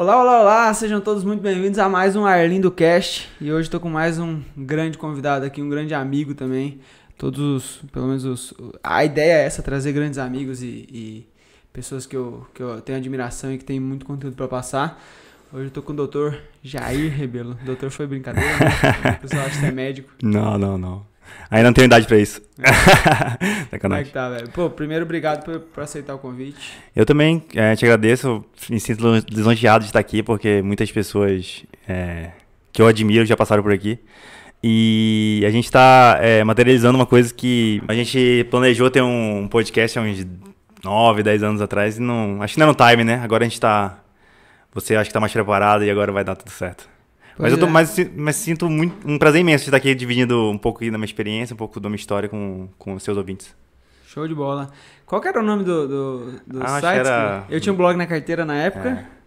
Olá, olá, olá, sejam todos muito bem-vindos a mais um Arlindo Cast. E hoje estou com mais um grande convidado aqui, um grande amigo também. Todos, os, pelo menos os. A ideia é essa, trazer grandes amigos e, e pessoas que eu, que eu tenho admiração e que tem muito conteúdo para passar. Hoje eu tô com o doutor Jair Rebelo. O doutor foi brincadeira, né? O pessoal acha que é médico. Não, não, não. Ainda não tenho idade pra isso. Como é que tá, velho? Pô, primeiro, obrigado por, por aceitar o convite. Eu também é, te agradeço, me sinto lisonjeado de estar aqui, porque muitas pessoas é, que eu admiro já passaram por aqui. E a gente está é, materializando uma coisa que a gente planejou ter um podcast há uns 9, 10 anos atrás e não. Acho que não é no time, né? Agora a gente tá. Você acha que tá mais preparado e agora vai dar tudo certo. Mas eu tô, é. mas, mas sinto muito, um prazer imenso de estar aqui dividindo um pouco da minha experiência, um pouco da minha história com, com os seus ouvintes. Show de bola. Qual que era o nome do, do, do ah, site? Era... Eu tinha um blog na carteira na época. É.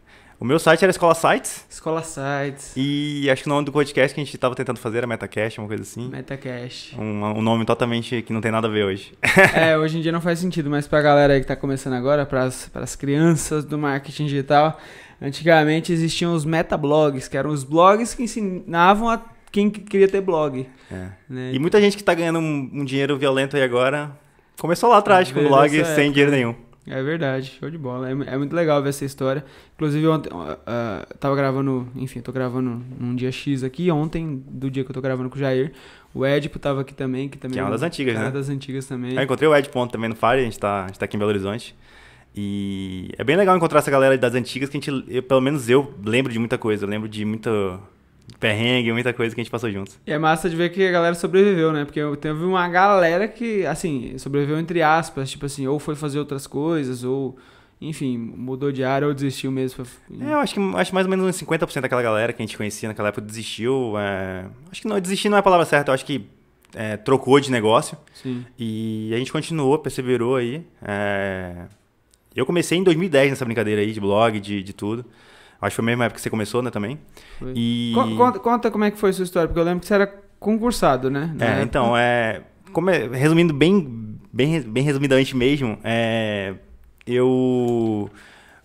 O meu site era Escola Sites. Escola Sites. E acho que o nome do podcast que a gente estava tentando fazer era Metacast, uma coisa assim. Metacast. Um, um nome totalmente que não tem nada a ver hoje. é, hoje em dia não faz sentido, mas para a galera aí que está começando agora, para as crianças do marketing digital, antigamente existiam os metablogs, que eram os blogs que ensinavam a quem queria ter blog. É. Né? E muita gente que está ganhando um, um, dinheiro violento aí agora começou lá atrás com blog sem dinheiro nenhum. É verdade, show de bola. É, é muito legal ver essa história. Inclusive, ontem, uh, uh, tava gravando, enfim, tô gravando num dia X aqui. Ontem, do dia que eu tô gravando com o Jair, o Edipo tava aqui também. Que, também que é uma das antigas, né? É uma das antigas também. Eu encontrei o Edipo ontem também no Fire, a gente, tá, a gente tá aqui em Belo Horizonte. E é bem legal encontrar essa galera das antigas que a gente, eu, pelo menos eu, lembro de muita coisa. Eu lembro de muita perrengue, muita coisa que a gente passou juntos. E é massa de ver que a galera sobreviveu, né? Porque teve uma galera que, assim, sobreviveu entre aspas, tipo assim, ou foi fazer outras coisas, ou, enfim, mudou de área ou desistiu mesmo. É, eu acho que acho mais ou menos uns 50% daquela galera que a gente conhecia naquela época desistiu. É... Acho que não, desistir não é a palavra certa, eu acho que é, trocou de negócio. Sim. E a gente continuou, perseverou aí. É... Eu comecei em 2010 nessa brincadeira aí de blog, de, de tudo. Acho que foi a mesma época que você começou, né, também. Foi. E... Conta, conta, como é que foi a sua história, porque eu lembro que você era concursado, né? É, época. então, é, é, resumindo bem, bem, bem resumidamente mesmo, é, eu...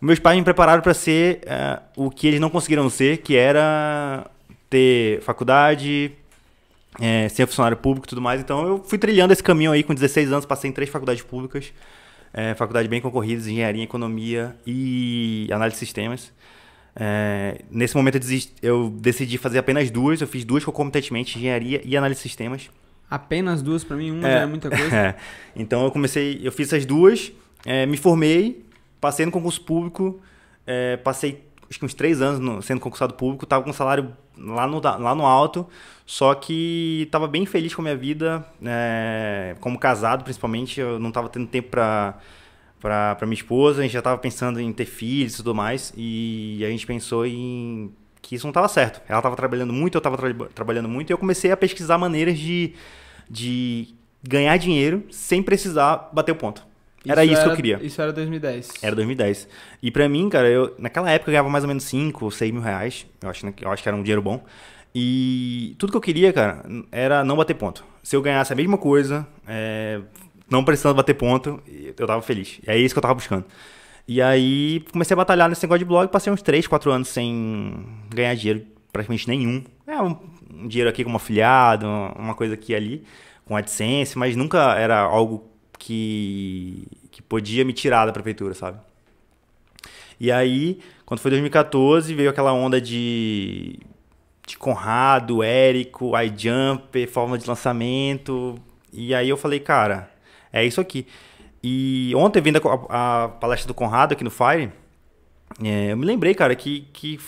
Meus pais me prepararam para ser é, o que eles não conseguiram ser, que era ter faculdade, é, ser funcionário público e tudo mais. Então eu fui trilhando esse caminho aí com 16 anos, passei em três faculdades públicas, é, faculdades bem concorridas, engenharia, economia e análise de sistemas. É, nesse momento eu, desisti, eu, decidi fazer apenas duas, eu fiz duas concomitantemente, engenharia e análise de sistemas. Apenas duas para mim, uma é, já é muita coisa. É. Então eu comecei, eu fiz essas duas, é, me formei, passei no concurso público, é, passei acho que uns três anos no, sendo concursado público, estava com um salário lá no, lá no alto, só que estava bem feliz com a minha vida, é, como casado principalmente, eu não estava tendo tempo para para minha esposa, a gente já estava pensando em ter filhos e tudo mais, e a gente pensou em que isso não estava certo. Ela estava trabalhando muito, eu estava tra trabalhando muito, e eu comecei a pesquisar maneiras de, de ganhar dinheiro sem precisar bater o ponto. Era isso, isso era, que eu queria. Isso era 2010. Era 2010. E para mim, cara, eu naquela época eu ganhava mais ou menos 5 ou 6 mil reais. Eu acho, eu acho que era um dinheiro bom. E tudo que eu queria, cara, era não bater ponto. Se eu ganhasse a mesma coisa, é, não precisando bater ponto, eu tava feliz. É isso que eu tava buscando. E aí comecei a batalhar nesse negócio de blog, passei uns 3, 4 anos sem ganhar dinheiro praticamente nenhum. É um, um dinheiro aqui como afiliado, uma coisa aqui e ali, com AdSense, mas nunca era algo que, que podia me tirar da prefeitura, sabe? E aí, quando foi 2014, veio aquela onda de, de Conrado, Érico, iJumper, forma de lançamento. E aí eu falei, cara, é isso aqui. E ontem, vendo a, a palestra do Conrado aqui no Fire, é, eu me lembrei, cara, que, que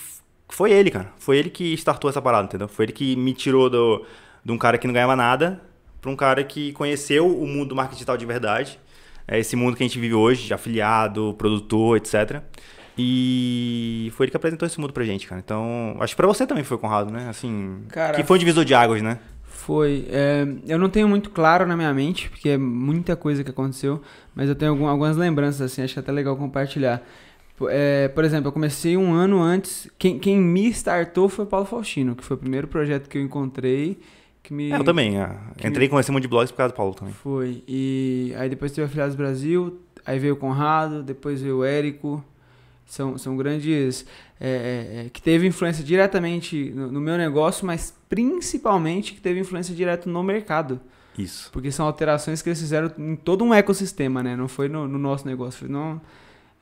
foi ele, cara. Foi ele que startou essa parada, entendeu? Foi ele que me tirou do, de um cara que não ganhava nada para um cara que conheceu o mundo do marketing digital de verdade. É esse mundo que a gente vive hoje, de afiliado, produtor, etc. E foi ele que apresentou esse mundo pra gente, cara. Então, acho que pra você também foi, Conrado, né? Assim, cara, que foi um divisor de águas, né? Foi. É, eu não tenho muito claro na minha mente, porque é muita coisa que aconteceu, mas eu tenho algum, algumas lembranças, assim, acho que é até legal compartilhar. É, por exemplo, eu comecei um ano antes. Quem, quem me startou foi o Paulo Faustino, que foi o primeiro projeto que eu encontrei. Que me, é, eu também. É. Entrei me... com esse mundo de blogs por causa do Paulo também. Foi. E aí depois teve a Afiliados Brasil, aí veio o Conrado, depois veio o Érico. São, são grandes. É, é, é, que teve influência diretamente no, no, meu negócio, mas principalmente que teve influência direta no mercado. Isso. Porque são alterações que eles fizeram em todo um ecossistema, né? Não foi no, no nosso negócio. Foi no,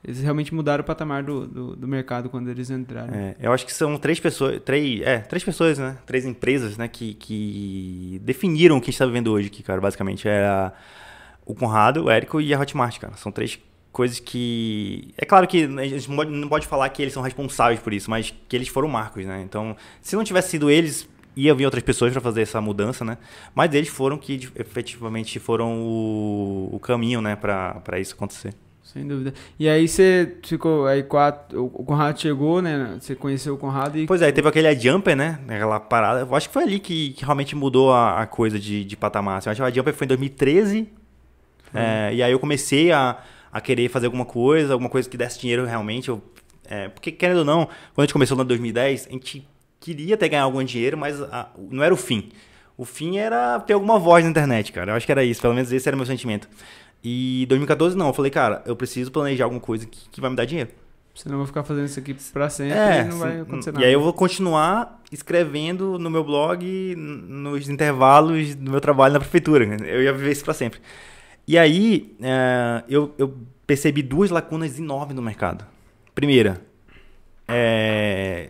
eles realmente mudaram o patamar do, do, do mercado quando eles entraram. É, eu acho que são três pessoas, três, é, três pessoas, né? Três empresas, né? Que, que definiram o que a gente está vivendo hoje aqui, cara. Basicamente, era o Conrado, o Érico e a Hotmart, cara. São três coisas que... É claro que a gente não pode falar que eles são responsáveis por isso, mas que eles foram marcos, né? Então, se não tivesse sido eles, ia vir outras pessoas para fazer essa mudança, né? Mas eles foram que efetivamente foram o, o caminho, né? Para isso acontecer. Sem dúvida. E aí você ficou aí quatro. O Conrado chegou, né? Você conheceu o Conrado e. Pois é, teve aquele Jumper, né? Aquela parada. Eu acho que foi ali que, que realmente mudou a, a, coisa de, de patamar. Assim. Eu acho que o Jumper foi em 2013. É, e aí eu comecei a, a querer fazer alguma coisa, alguma coisa que desse dinheiro realmente. Eu, é, porque, querendo ou não, quando a gente começou no 2010, a gente queria ter ganhar algum dinheiro, mas a, não era o fim. O fim era ter alguma voz na internet, cara. Eu acho que era isso. Pelo menos esse era o meu sentimento. E 2014 não, eu falei, cara, eu preciso planejar alguma coisa que, que vai me dar dinheiro. Senão eu vou ficar fazendo isso aqui pra sempre é, e não vai acontecer nada. E aí eu vou continuar escrevendo no meu blog, nos intervalos do meu trabalho na prefeitura. Eu ia viver isso pra sempre. E aí é, eu, eu percebi duas lacunas enormes no mercado. Primeira, é,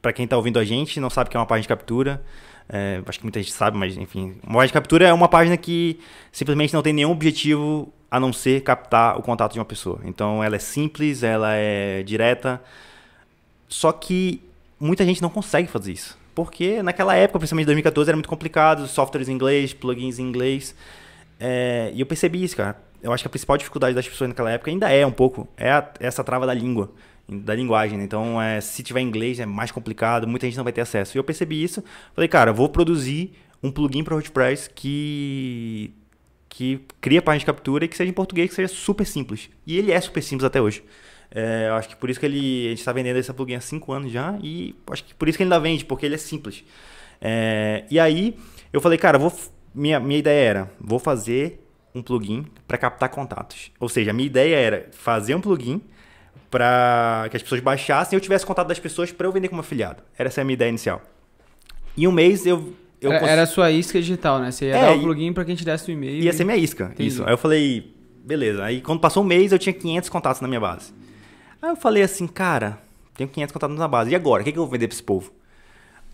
para quem está ouvindo a gente, não sabe que é uma página de captura. É, acho que muita gente sabe, mas enfim. Uma página de captura é uma página que simplesmente não tem nenhum objetivo a não ser captar o contato de uma pessoa. Então ela é simples, ela é direta. Só que muita gente não consegue fazer isso. Porque naquela época, principalmente 2014, era muito complicado, softwares em inglês, plugins em inglês. É, e eu percebi isso, cara. Eu acho que a principal dificuldade das pessoas naquela época ainda é um pouco, é a, essa trava da língua da linguagem. Né? Então, é, se tiver inglês é mais complicado, muita gente não vai ter acesso. E eu percebi isso, falei, cara, vou produzir um plugin para WordPress que que cria página de captura e que seja em português, que seja super simples. E ele é super simples até hoje. É, eu acho que por isso que ele, a gente está vendendo esse plugin há 5 anos já e acho que por isso que ele ainda vende, porque ele é simples. É, e aí eu falei, cara, vou, minha, minha ideia era, vou fazer um plugin para captar contatos. Ou seja, a minha ideia era fazer um plugin para que as pessoas baixassem e eu tivesse contato das pessoas para eu vender como afiliado. Era essa a minha ideia inicial. Em um mês eu. eu era, cons... era a sua isca digital, né? Você ia é, dar o plugin para quem te desse o e-mail. Ia e... ser minha isca, Entendi. isso. Aí eu falei, beleza. Aí quando passou um mês eu tinha 500 contatos na minha base. Aí eu falei assim, cara, tenho 500 contatos na base. E agora? O que, que eu vou vender para esse povo?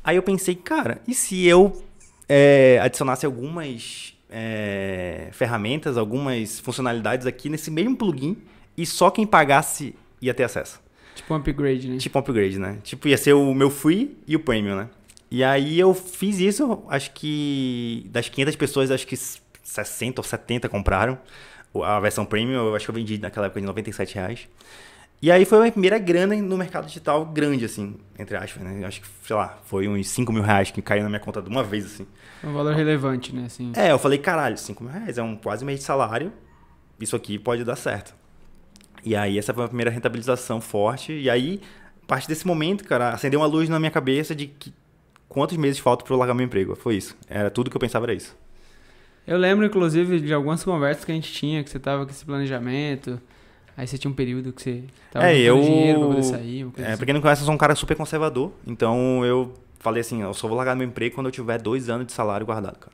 Aí eu pensei, cara, e se eu é, adicionasse algumas é, ferramentas, algumas funcionalidades aqui nesse mesmo plugin e só quem pagasse ia ter acesso. Tipo um upgrade, né? Tipo um upgrade, né? Tipo, ia ser o meu free e o premium, né? E aí eu fiz isso, acho que das 500 pessoas, acho que 60 ou 70 compraram a versão premium, eu acho que eu vendi naquela época de 97 reais. E aí foi a minha primeira grana no mercado digital grande, assim, entre aspas, né? Acho que, sei lá, foi uns 5 mil reais que caiu na minha conta de uma vez, assim. Um valor relevante, né? Assim. É, eu falei, caralho, 5 mil reais é um quase mês de salário, isso aqui pode dar certo. E aí essa foi a primeira rentabilização forte. E aí, a partir desse momento, cara, acendeu uma luz na minha cabeça de que quantos meses faltam para eu largar meu emprego. Foi isso. Era tudo que eu pensava era isso. Eu lembro, inclusive, de algumas conversas que a gente tinha, que você tava com esse planejamento. Aí você tinha um período que você tava é, eu... dinheiro pra poder sair. é, assim. Pra quem não conhece, eu sou um cara super conservador. Então eu falei assim, eu só vou largar meu emprego quando eu tiver dois anos de salário guardado, cara.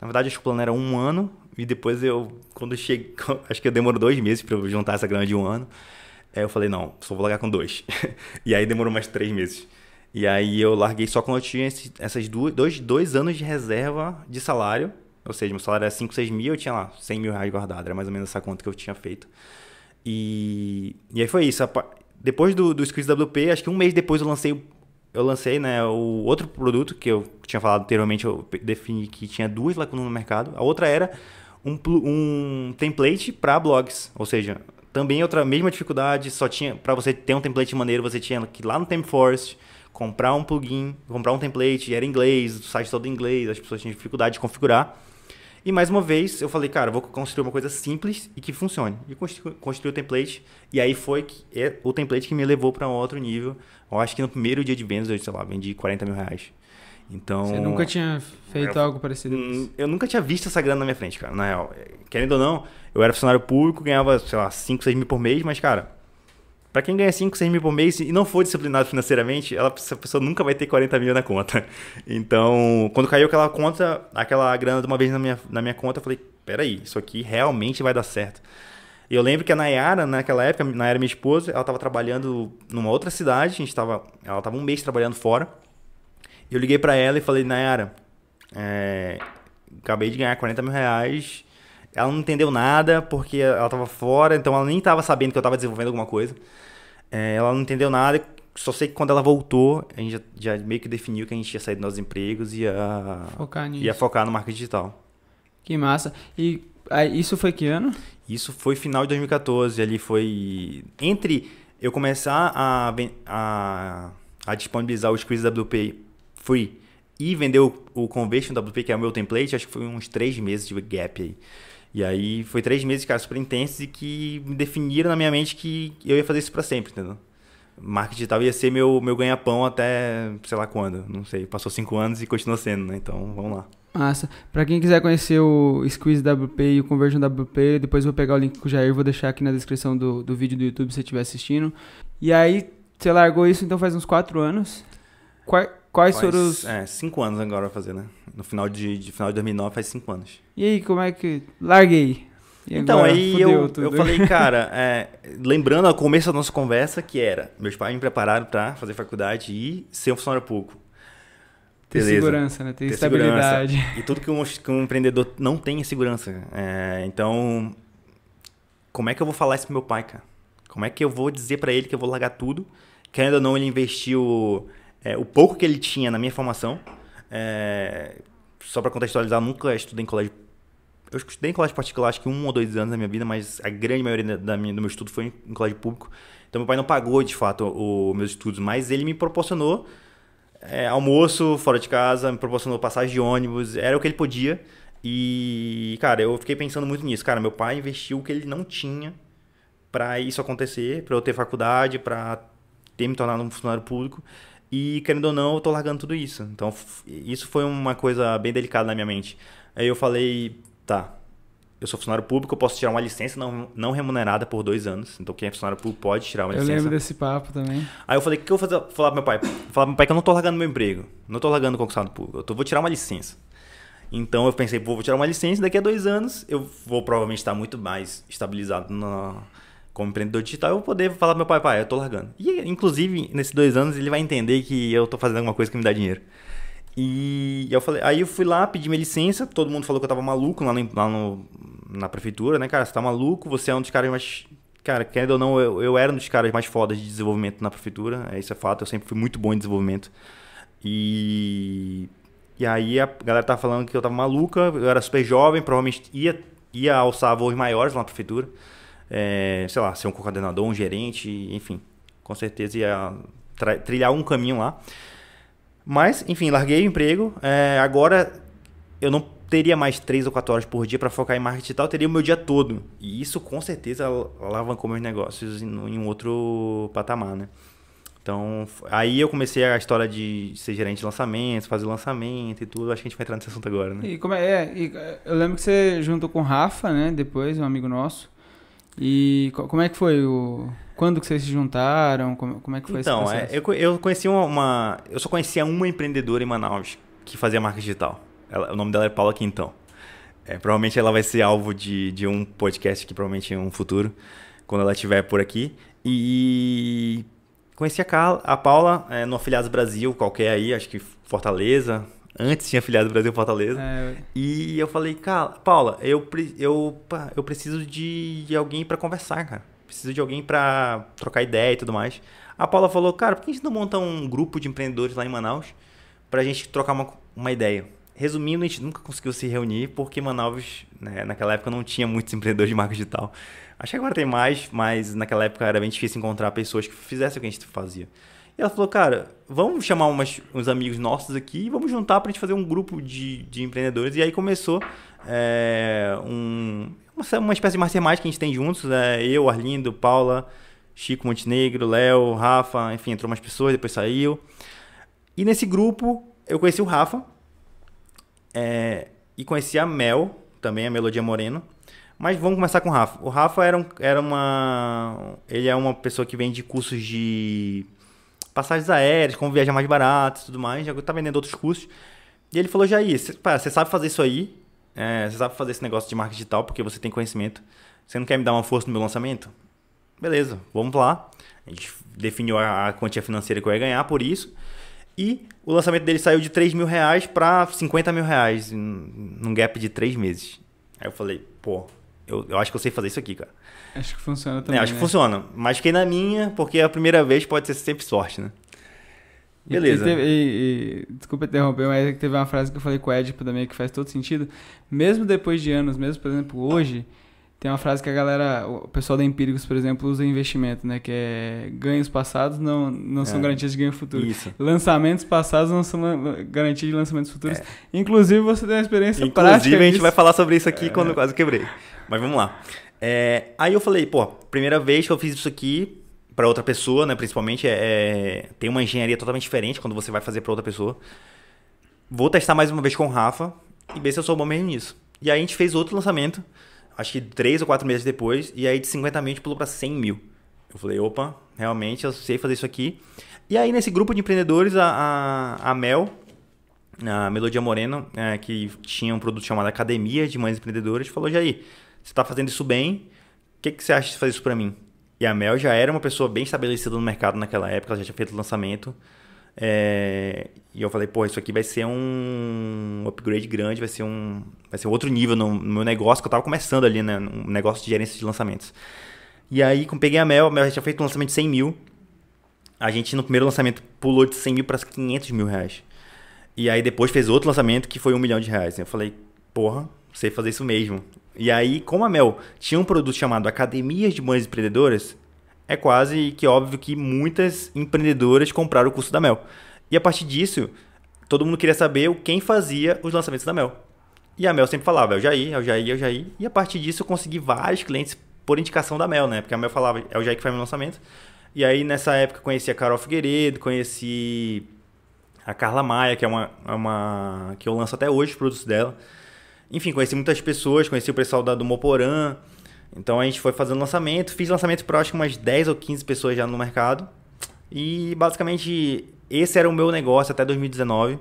Na verdade, acho que o plano era um ano e depois eu, quando eu cheguei, acho que eu demorou dois meses para eu juntar essa grana de um ano. Aí eu falei, não, só vou largar com dois. e aí demorou mais três meses. E aí eu larguei só quando eu tinha esse, essas duas, dois, dois anos de reserva de salário. Ou seja, meu salário era 5, 6 mil, eu tinha lá 100 mil reais guardado. Era mais ou menos essa conta que eu tinha feito. E, e aí foi isso. Depois do, do Squeeze WP, acho que um mês depois eu lancei eu lancei né, o outro produto que eu tinha falado anteriormente, eu defini que tinha duas lacunas no mercado. A outra era um, um template para blogs, ou seja, também outra mesma dificuldade, só tinha para você ter um template maneiro, você tinha que ir lá no ThemeForest, comprar um plugin, comprar um template, era inglês, o site todo em inglês, as pessoas tinham dificuldade de configurar. E mais uma vez, eu falei, cara, vou construir uma coisa simples e que funcione. E construí, construí o template, e aí foi que, é o template que me levou para um outro nível. Eu acho que no primeiro dia de vendas, eu, sei lá, vendi 40 mil reais. Então. Você nunca tinha feito eu, algo parecido com isso? Eu nunca tinha visto essa grana na minha frente, cara, na real. Querendo ou não, eu era funcionário público, ganhava, sei lá, 5, 6 mil por mês, mas, cara, Pra quem ganha 5, 6 mil por mês e não for disciplinado financeiramente, ela, essa pessoa nunca vai ter 40 mil na conta. Então, quando caiu aquela conta, aquela grana de uma vez na minha, na minha conta, eu falei, peraí, isso aqui realmente vai dar certo. E eu lembro que a Nayara, naquela época, a Nayara, minha esposa, ela estava trabalhando numa outra cidade, a gente tava, ela estava um mês trabalhando fora. Eu liguei para ela e falei, Nayara, é, acabei de ganhar 40 mil reais. Ela não entendeu nada porque ela estava fora, então ela nem estava sabendo que eu estava desenvolvendo alguma coisa. É, ela não entendeu nada, só sei que quando ela voltou, a gente já, já, meio que definiu que a gente ia sair dos nossos empregos e ia focar, nisso. ia focar no marketing digital. Que massa. E aí, isso foi que ano? Isso foi final de 2014. Ali foi entre eu começar a, a, a disponibilizar o Squeeze WP Free e vender o, o Conversion WP, que é o meu template, acho que foi uns três meses de gap aí. E aí foi três meses, cara, super intensos e que me definiram na minha mente que eu ia fazer isso para sempre, entendeu? Marketing digital ia ser meu, meu ganha-pão até, sei lá quando, não sei. Passou cinco anos e continua sendo, né? Então, vamos lá. Massa. Pra quem quiser conhecer o Squeeze WP e o Conversion WP, depois vou pegar o link com o Jair, vou deixar aqui na descrição do, do vídeo do YouTube se você estiver assistindo. E aí, você largou isso então faz uns quatro anos. Quais, quais faz, foram os... É, cinco anos agora vai fazer, né? No final de, de, final de 2009 faz cinco anos. E aí, como é que... Larguei. E então, agora, aí eu, eu falei, cara, é, lembrando ao começo da nossa conversa, que era, meus pais me prepararam para fazer faculdade e ser um funcionário público. Ter Beleza. segurança, né? Ter, Ter estabilidade. Segurança. E tudo que um, que um, empreendedor não tem é segurança. É, então, como é que eu vou falar isso pro meu pai, cara? Como é que eu vou dizer para ele que eu vou largar tudo? Que ainda não ele investiu é, o pouco que ele tinha na minha formação. É, só para contextualizar, nunca estudei em colégio. Eu estudei em colégio particular, acho que um ou dois anos na minha vida, mas a grande maioria da minha, do meu estudo foi em colégio público. Então, meu pai não pagou de fato os meus estudos, mas ele me proporcionou é, almoço fora de casa, me proporcionou passagem de ônibus, era o que ele podia. E, cara, eu fiquei pensando muito nisso. Cara, meu pai investiu o que ele não tinha para isso acontecer, para eu ter faculdade, para ter me tornado um funcionário público. E, querendo ou não, eu tô largando tudo isso. Então, isso foi uma coisa bem delicada na minha mente. Aí eu falei, tá, eu sou funcionário público, eu posso tirar uma licença não, não remunerada por dois anos. Então, quem é funcionário público pode tirar uma eu licença. Eu lembro desse papo também. Aí eu falei, o que eu vou fazer? Falar pro meu pai. Falar pro meu pai que eu não tô largando meu emprego. Não tô largando o conquistado público. Eu tô, vou tirar uma licença. Então, eu pensei, pô, vou tirar uma licença. Daqui a dois anos, eu vou provavelmente estar muito mais estabilizado na, como empreendedor digital. Eu vou poder falar pro meu pai, pai, eu tô largando. E, inclusive, nesses dois anos, ele vai entender que eu tô fazendo alguma coisa que me dá dinheiro. E eu falei, aí eu fui lá, pedi minha licença, todo mundo falou que eu tava maluco lá no, lá no na prefeitura, né, cara? Você tá maluco, você é um dos caras mais. Cara, querendo ou não, eu, eu era um dos caras mais fodas de desenvolvimento na prefeitura, é, isso é fato, eu sempre fui muito bom em desenvolvimento. E. E aí a galera tava falando que eu tava maluca, eu era super jovem, provavelmente ia, ia alçar voos maiores lá na prefeitura. É, sei lá, ser um coordenador, um gerente, enfim. Com certeza ia trilhar um caminho lá. Mas, enfim, larguei o emprego. É, agora eu não teria mais 3 ou 4 horas por dia para focar em marketing eu teria o meu dia todo. E isso com certeza alavancou meus negócios em, um outro patamar, né? Então, aí eu comecei a história de ser gerente de lançamentos, fazer lançamento e tudo. Acho que a gente vai entrar nesse assunto agora, né? E como é, é e eu lembro que você juntou com o Rafa, né? Depois, um amigo nosso. E como é que foi o quando que vocês se juntaram? Como, como é que foi então, esse processo? Então, é, eu, eu conheci uma, uma, eu só conhecia uma empreendedora em Manaus que fazia marketing digital. Ela, o nome dela é Paula Quintão. É, provavelmente ela vai ser alvo de, de um podcast que provavelmente em um futuro, quando ela estiver por aqui. E conheci a, Carla, a Paula é, no Afiliados Brasil, qualquer aí, acho que Fortaleza. Antes tinha Afiliados Brasil Fortaleza. É. E eu falei, cara, Paula, eu, eu, eu preciso de, de alguém para conversar, cara. Preciso de alguém para trocar ideia e tudo mais. A Paula falou, cara, por que a gente não monta um grupo de empreendedores lá em Manaus pra gente trocar uma, uma ideia? Resumindo, a gente nunca conseguiu se reunir porque Manaus, né, naquela época, não tinha muitos empreendedores de marca digital. Acho que agora tem mais, mas naquela época era bem difícil encontrar pessoas que fizessem o que a gente fazia. E ela falou, cara, vamos chamar umas, uns amigos nossos aqui e vamos juntar para a gente fazer um grupo de, de empreendedores. E aí começou é, um, uma, uma espécie de mastermind que a gente tem juntos. É, eu, Arlindo, Paula, Chico Montenegro, Léo, Rafa, enfim, entrou umas pessoas, depois saiu. E nesse grupo eu conheci o Rafa, é, e conheci a Mel, também a Melodia Moreno. Mas vamos começar com o Rafa. O Rafa era, um, era uma. Ele é uma pessoa que vende cursos de passagens aéreas, como viajar mais barato e tudo mais. Já tá vendendo outros cursos. E ele falou, Jair, você sabe fazer isso aí? É, você sabe fazer esse negócio de marketing digital porque você tem conhecimento. Você não quer me dar uma força no meu lançamento? Beleza, vamos lá. A gente definiu a, a quantia financeira que eu ia ganhar por isso. E o lançamento dele saiu de 3 mil reais para 50 mil reais num gap de 3 meses. Aí eu falei, pô, eu, eu acho que eu sei fazer isso aqui, cara. Acho que funciona também. É, acho né? que funciona. Mas fiquei na minha, porque a primeira vez pode ser sempre sorte, né? Beleza. E, e, e, desculpa interromper, mas teve uma frase que eu falei com o Ed também que faz todo sentido. Mesmo depois de anos, mesmo, por exemplo, hoje, tem uma frase que a galera, o pessoal da Empíricos, por exemplo, usa em investimento, né? Que é ganhos passados não, não são É. garantias de ganho futuro. Isso. Lançamentos passados não são lan- garantia de lançamentos futuros. Inclusive, você tem uma experiência É. Inclusive, prática. a gente vai falar sobre isso aqui quando eu quase quebrei. Mas vamos lá. É, aí eu falei, pô, primeira vez que eu fiz isso aqui para outra pessoa, né? Principalmente, é, é- tem uma engenharia totalmente diferente quando você vai fazer para outra pessoa. Vou testar mais uma vez com o Rafa e ver se eu sou bom mesmo nisso. E aí a gente fez outro lançamento, acho que três ou quatro meses depois, e aí de 50 mil a gente pulou para 100 mil. Eu falei, opa, realmente eu sei fazer isso aqui. E aí nesse grupo de empreendedores, a, a, a Mel, a Melodia Moreno, é, que tinha um produto chamado Academia de Mães Empreendedoras, falou, Jair, você está fazendo isso bem, o que, que você acha de fazer isso para mim? E a Mel já era uma pessoa bem estabelecida no mercado naquela época, ela já tinha feito o lançamento. É, e eu falei, pô, isso aqui vai ser um upgrade grande, vai ser um, vai ser outro nível no, no meu negócio, que eu estava começando ali, né? Um negócio de gerência de lançamentos. E aí, quando peguei a Mel, a Mel já tinha feito um lançamento de 100 mil. A gente, no primeiro lançamento, pulou de 100 mil para 500 mil reais. E aí, depois fez outro lançamento que foi um milhão de reais. Eu falei, porra, sei fazer isso mesmo. E aí, como a Mel tinha um produto chamado Academias de Mães Empreendedoras, é quase que óbvio que muitas empreendedoras compraram o curso da Mel. E a partir disso, todo mundo queria saber quem fazia os lançamentos da Mel. E a Mel sempre falava, é o Jair, é o Jair, é o Jair. E a partir disso eu consegui vários clientes por indicação da Mel, né? Porque a Mel falava, é o Jair que faz meu lançamento. E aí nessa época eu conheci a Carol Figueiredo, conheci a Carla Maia, que é uma, é uma que eu lanço até hoje os produtos dela. Enfim, conheci muitas pessoas, conheci o pessoal da, do. Então a gente foi fazendo lançamento, fiz lançamento para acho que umas 10 ou 15 pessoas já no mercado. E basicamente esse era o meu negócio até 2019,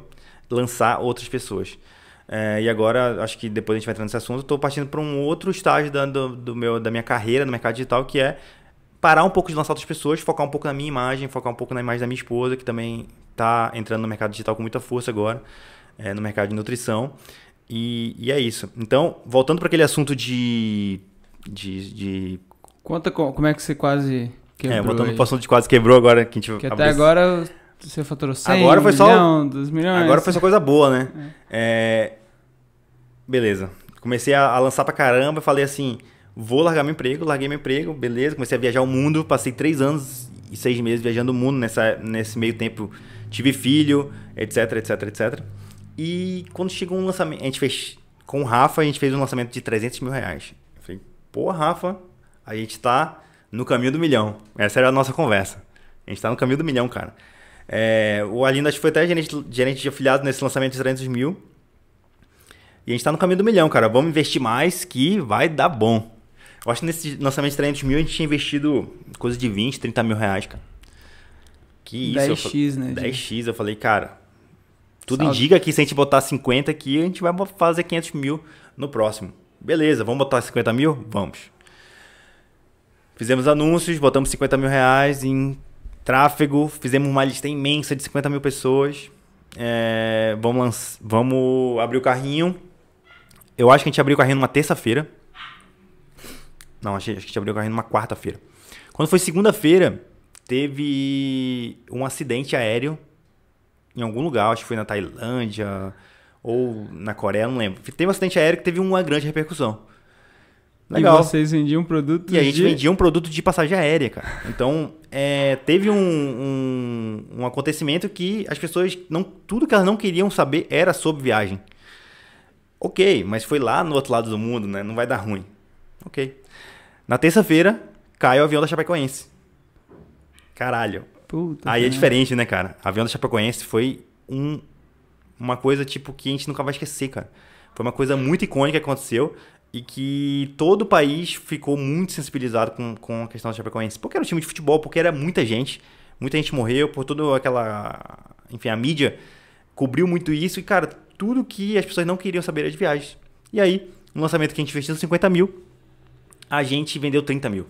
lançar outras pessoas. É, e agora, acho que depois a gente vai entrar nesse assunto, estou partindo para um outro estágio da, do, do meu, da minha carreira no mercado digital, que é parar um pouco de lançar outras pessoas, focar um pouco na minha imagem, focar um pouco na imagem da minha esposa, que também está entrando no mercado digital com muita força agora, é, no mercado de nutrição. E, e é isso. Então, voltando para aquele assunto de. De, de Conta co- como é que você quase quebrou é, voltando aí. para o assunto de quase quebrou agora, que a gente Que até esse- agora você faturou 100, Agora foi só- milhão, 2 milhões. Agora foi só coisa boa, né? É, Beleza. Comecei a, a lançar pra caramba, falei assim, vou largar meu emprego, larguei meu emprego, beleza. Comecei a viajar o mundo, passei três anos e seis meses viajando o mundo. Nessa, nesse meio tempo tive filho, etc, etc, etc. E quando chegou um lançamento, a gente fez, com o Rafa, a gente fez um lançamento de 300 mil reais. Eu pô, Rafa, a gente tá no caminho do milhão. Essa era a nossa conversa. A gente tá no caminho do milhão, cara. É, o Alinda acho que foi até gerente, gerente de afiliado nesse lançamento de 300 mil. E a gente tá no caminho do milhão, cara. Vamos investir mais que vai dar bom. Eu acho que nesse lançamento de 300 mil a gente tinha investido coisa de 20, 30 mil reais, cara. Que isso. eu 10x, fa- né, de- 10x. Eu falei, cara, tudo Salve. indica que se a gente botar 50 aqui, a gente vai fazer 500 mil no próximo. Beleza, vamos botar 50 mil? Vamos. Fizemos anúncios, botamos 50 mil reais em tráfego, fizemos uma lista imensa de 50 mil pessoas. É, vamos, vamos abrir o carrinho. Eu acho que a gente abriu o carrinho numa terça-feira. Não, acho que a gente abriu o carrinho numa quarta-feira. Quando foi segunda-feira, teve um acidente aéreo em algum lugar, acho que foi na Tailândia ou na Coreia, não lembro. Teve um acidente aéreo que teve uma grande repercussão. Legal. E vocês vendiam produtos E a gente de... vendia um produto de passagem aérea, cara. Então, é, teve um, um, um acontecimento que as pessoas, não, tudo que elas não queriam saber era sobre viagem. Ok, mas foi lá no outro lado do mundo, né? Não vai dar ruim. Ok. Na terça-feira, cai o avião da Chapecoense. Caralho. Puta Aí é diferente, né, cara? O avião da Chapecoense foi um, uma coisa, tipo, que a gente nunca vai esquecer, cara. Foi uma coisa muito icônica que aconteceu. e que todo o país ficou muito sensibilizado com, com a questão da Chapecoense. Porque era um time de futebol, porque era muita gente, muita gente morreu, por toda aquela. Enfim, a mídia cobriu muito isso e, cara, tudo que as pessoas não queriam saber era de viagens. E aí, um lançamento que a gente investiu 50 mil, a gente vendeu 30 mil.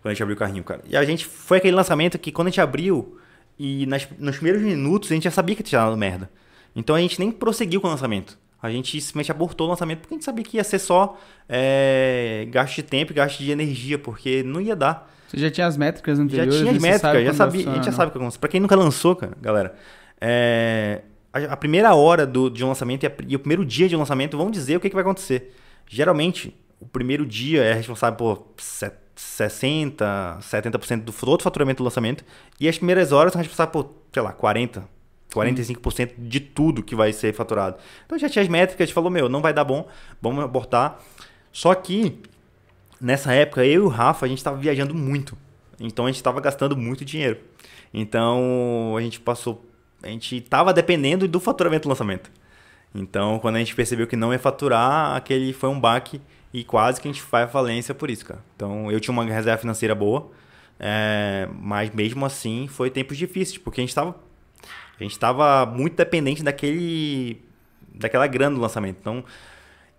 Quando a gente abriu o carrinho, cara. E a gente foi aquele lançamento que quando a gente abriu, e nas, nos primeiros minutos a gente já sabia que tinha dado merda. Então a gente nem prosseguiu com o lançamento. A gente simplesmente abortou o lançamento porque a gente sabia que ia ser só é, gasto de tempo e gasto de energia, porque não ia dar. Você já tinha as métricas anteriores? Já tinha as métricas, já sabia, a gente já sabe o que acontece. Pra quem nunca lançou, cara, galera, é, a, a, primeira hora do, de um lançamento e, a, e, o primeiro dia de um lançamento vão dizer o que, que vai acontecer. Geralmente, o primeiro dia é responsável por 60%, 70% do todo o faturamento do lançamento e as primeiras horas são responsáveis por, sei lá, 40%, 45% de tudo que vai ser faturado. Então já tinha as métricas, falou, meu, não vai dar bom, vamos abortar. Só que nessa época eu e o Rafa, a gente estava viajando muito. Então a gente estava gastando muito dinheiro. Então a gente passou, a gente estava dependendo do faturamento do lançamento. Então quando a gente percebeu que não ia faturar, aquele foi um baque e quase que a gente à falência por isso, cara. Então eu tinha uma reserva financeira boa, é, mas mesmo assim foi tempos difíceis, porque a gente estava a gente estava muito dependente daquele daquela grana do lançamento. Então,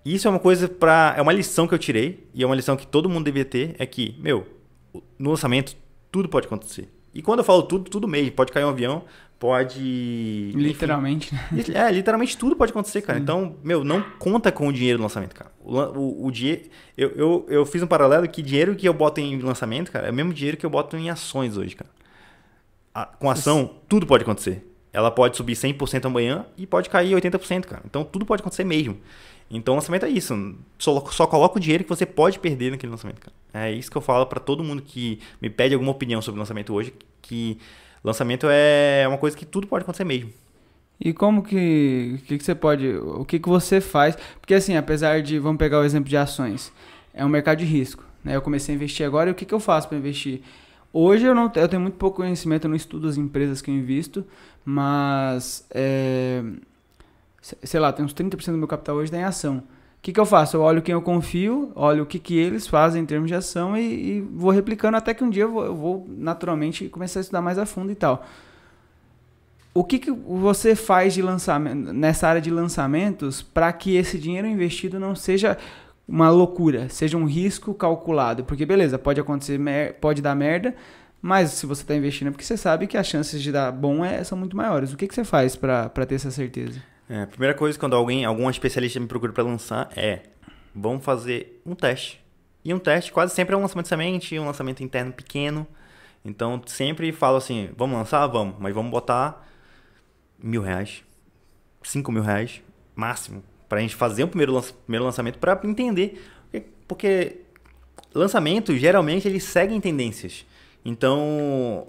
isso é uma coisa para é uma lição que eu tirei e é uma lição que todo mundo deveria ter, é que, meu, no lançamento tudo pode acontecer. E quando eu falo tudo, tudo mesmo, pode cair um avião, pode literalmente, enfim, né? É, literalmente tudo pode acontecer, cara. Sim. Então, meu, não conta com o dinheiro do lançamento, cara. O, o, o dinheiro eu, eu, eu fiz um paralelo que dinheiro que eu boto em lançamento, cara, é o mesmo dinheiro que eu boto em ações hoje, cara. A, com ação, tudo pode acontecer. Ela pode subir 100% amanhã e pode cair 80%, cara. Então tudo pode acontecer mesmo. Então o lançamento é isso. Só, só coloca o dinheiro que você pode perder naquele lançamento, cara. É isso que eu falo para todo mundo que me pede alguma opinião sobre o lançamento hoje, que lançamento é uma coisa que tudo pode acontecer mesmo. E como que, que, que você pode, o que, que você faz? Porque assim, apesar de, vamos pegar o exemplo de ações, é um mercado de risco. Né? Eu comecei a investir agora e o que, que eu faço para investir? Hoje eu, não, eu tenho muito pouco conhecimento, eu não estudo as empresas que eu invisto, mas, é, sei lá, tem uns 30% do meu capital hoje está em ação. O que, que eu faço? Eu olho quem eu confio, olho o que, que eles fazem em termos de ação e, e vou replicando até que um dia eu vou, eu vou, naturalmente começar a estudar mais a fundo e tal. O que, que você faz de lançamento, nessa área de lançamentos para que esse dinheiro investido não seja uma loucura, seja um risco calculado. Porque beleza, pode acontecer, pode dar merda, mas se você está investindo é porque você sabe que as chances de dar bom é, são muito maiores. O que, que você faz para ter essa certeza? É, a primeira coisa quando alguém, algum especialista me procura para lançar é vamos fazer um teste. E um teste quase sempre é um lançamento de semente, um lançamento interno pequeno. Então sempre falo assim, vamos lançar? Vamos, mas vamos botar mil reais, cinco mil reais, máximo para a gente fazer o primeiro, lança, primeiro lançamento para entender. Porque lançamentos, geralmente, eles seguem tendências. Então,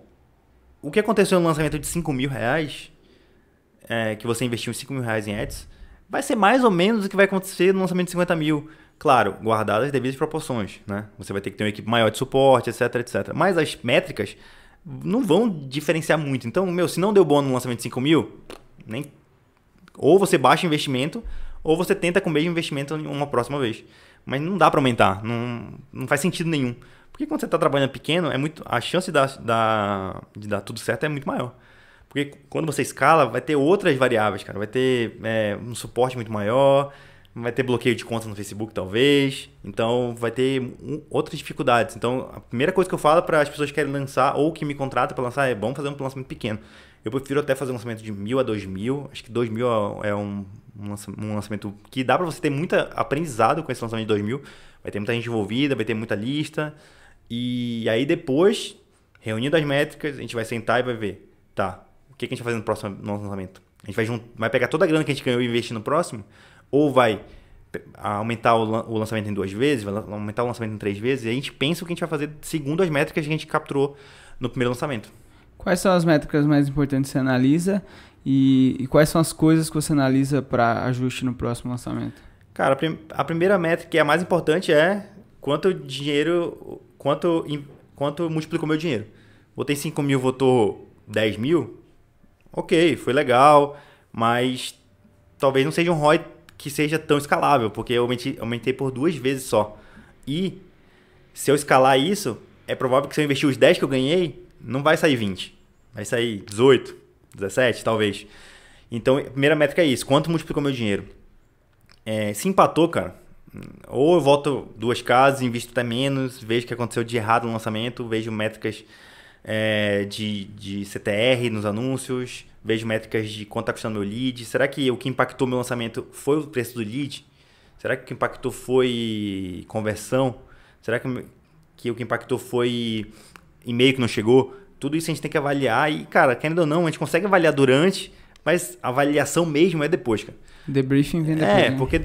o que aconteceu no lançamento de 5 mil reais, é, que você investiu 5 mil reais em ads, vai ser mais ou menos o que vai acontecer no lançamento de 50 mil. Claro, guardadas as devidas proporções, né? Você vai ter que ter uma equipe maior de suporte, etc, etc. Mas as métricas não vão diferenciar muito. Então, meu, se não deu bom no lançamento de 5 mil, nem... ou você baixa o investimento, ou você tenta com o mesmo investimento uma próxima vez. Mas não dá para aumentar, não, não faz sentido nenhum. Porque quando você está trabalhando pequeno, é muito a chance dar, da, de dar tudo certo é muito maior. Porque quando você escala, vai ter outras variáveis, cara. Vai ter é, um suporte muito maior, vai ter bloqueio de conta no Facebook, talvez. Então, vai ter um, outras dificuldades. Então, a primeira coisa que eu falo para as pessoas que querem lançar ou que me contratam para lançar é bom fazer um lançamento pequeno. Eu prefiro até fazer um lançamento de mil a dois mil. Acho que dois mil é um, um lançamento que dá para você ter muito aprendizado com esse lançamento de 2000. Vai ter muita gente envolvida, vai ter muita lista. E aí depois, reunindo as métricas, a gente vai sentar e vai ver, tá, o que, a gente vai fazer no próximo lançamento? A gente vai, junto, vai pegar toda a grana que a gente ganhou e investir no próximo? Ou vai aumentar o, lançamento em duas vezes, vai aumentar o lançamento em três vezes? E a gente pensa o que a gente vai fazer segundo as métricas que a gente capturou no primeiro lançamento. Quais são as métricas mais importantes que você analisa e, e quais são as coisas que você analisa para ajuste no próximo lançamento? Cara, a, prim a primeira métrica que é a mais importante é quanto dinheiro, quanto, quanto multiplicou meu dinheiro. Botei 5 mil, votou 10 mil, ok, foi legal, mas talvez não seja um ROI que seja tão escalável, porque eu aumentei, aumentei por duas vezes só. E se eu escalar isso, é provável que se eu investir os 10 que eu ganhei, não vai sair 20. Vai sair 18, 17, talvez. Então, a primeira métrica é isso. Quanto multiplicou meu dinheiro? É, se empatou, cara, ou eu volto duas casas, invisto até menos, vejo o que aconteceu de errado no lançamento, vejo métricas é, de, de CTR nos anúncios, vejo métricas de quanto está custando meu lead. Será que o que impactou meu lançamento foi o preço do lead? Será que o que impactou foi conversão? Será que, que o que impactou foi e-mail que não chegou? Tudo isso a gente tem que avaliar e, cara, querendo ou não, a gente consegue avaliar durante, mas a avaliação mesmo é depois, cara. Debriefing vem depois. É, né? porque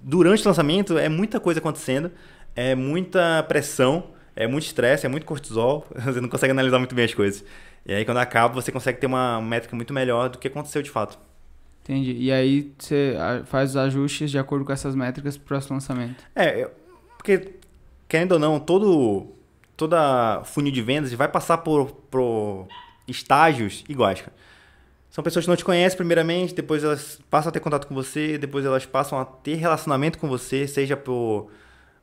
durante o lançamento é muita coisa acontecendo, é muita pressão, é muito estresse, é muito cortisol, você não consegue analisar muito bem as coisas. E aí quando acaba, você consegue ter uma métrica muito melhor do que aconteceu de fato. Entendi. E aí você faz os ajustes de acordo com essas métricas para o próximo lançamento. É, porque querendo ou não, todo toda funil de vendas vai passar por, por estágios iguais. São pessoas que não te conhecem primeiramente, depois elas passam a ter contato com você, depois elas passam a ter relacionamento com você, seja por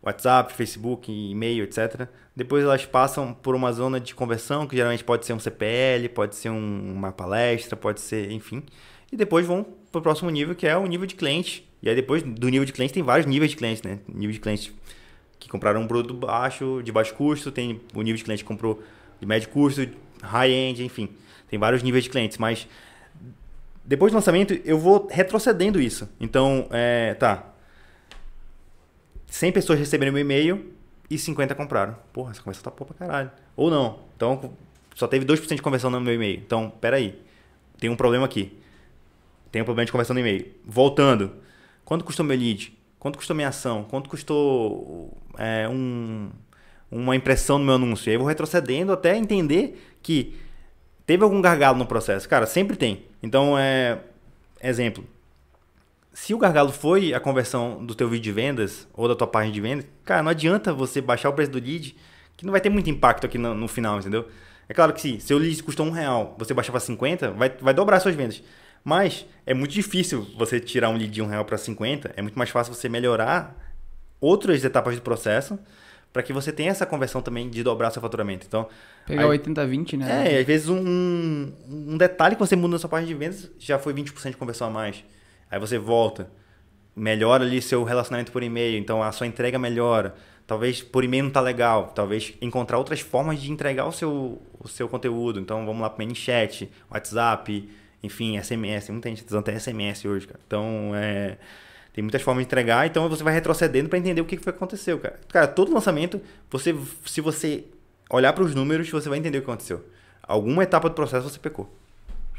WhatsApp, Facebook, e-mail, etc. Depois elas passam por uma zona de conversão, que geralmente pode ser um CPL, pode ser um, uma palestra, pode ser, enfim. E depois vão para o próximo nível, que é o nível de cliente. E aí depois do nível de cliente tem vários níveis de clientes, né? Nível de cliente que compraram um produto baixo, de baixo custo, tem o nível de cliente que comprou de médio custo, high-end, enfim. Tem vários níveis de clientes, mas depois do lançamento eu vou retrocedendo isso. Então, é, tá. 100 pessoas receberam meu e-mail e 50 compraram. Porra, essa conversão tá pô pra caralho. Ou não. Então, só teve 2% de conversão no meu e-mail. Então, peraí. Tem um problema aqui. Tem um problema de conversão no e-mail. Voltando. Quanto custou meu lead? Quanto custou minha ação? Quanto custou é, um, uma impressão no meu anúncio? E aí eu vou retrocedendo até entender que teve algum gargalo no processo. Cara, sempre tem. Então, é, exemplo. Se o gargalo foi a conversão do teu vídeo de vendas ou da tua página de vendas, cara, não adianta você baixar o preço do lead, que não vai ter muito impacto aqui no, no final, entendeu? É claro que se seu lead custou um real, você baixar para 50, vai, vai dobrar suas vendas. Mas é muito difícil você tirar um lead de um real para 50. É muito mais fácil você melhorar outras etapas do processo para que você tenha essa conversão também de dobrar seu faturamento. Então, Pegar 80-20, né? É, às vezes um, um detalhe que você muda na sua página de vendas já foi 20% de conversão a mais. Aí você volta, melhora ali seu relacionamento por e-mail, então a sua entrega melhora. Talvez por e-mail não tá legal, talvez encontrar outras formas de entregar o seu, o seu conteúdo. Então vamos lá para o chat, WhatsApp, enfim, SMS. Muita gente tá usando até SMS hoje, cara. Então é tem muitas formas de entregar, então você vai retrocedendo para entender o que foi que aconteceu, cara. Cara, todo lançamento, você, se você olhar para os números, você vai entender o que aconteceu. Alguma etapa do processo você pecou.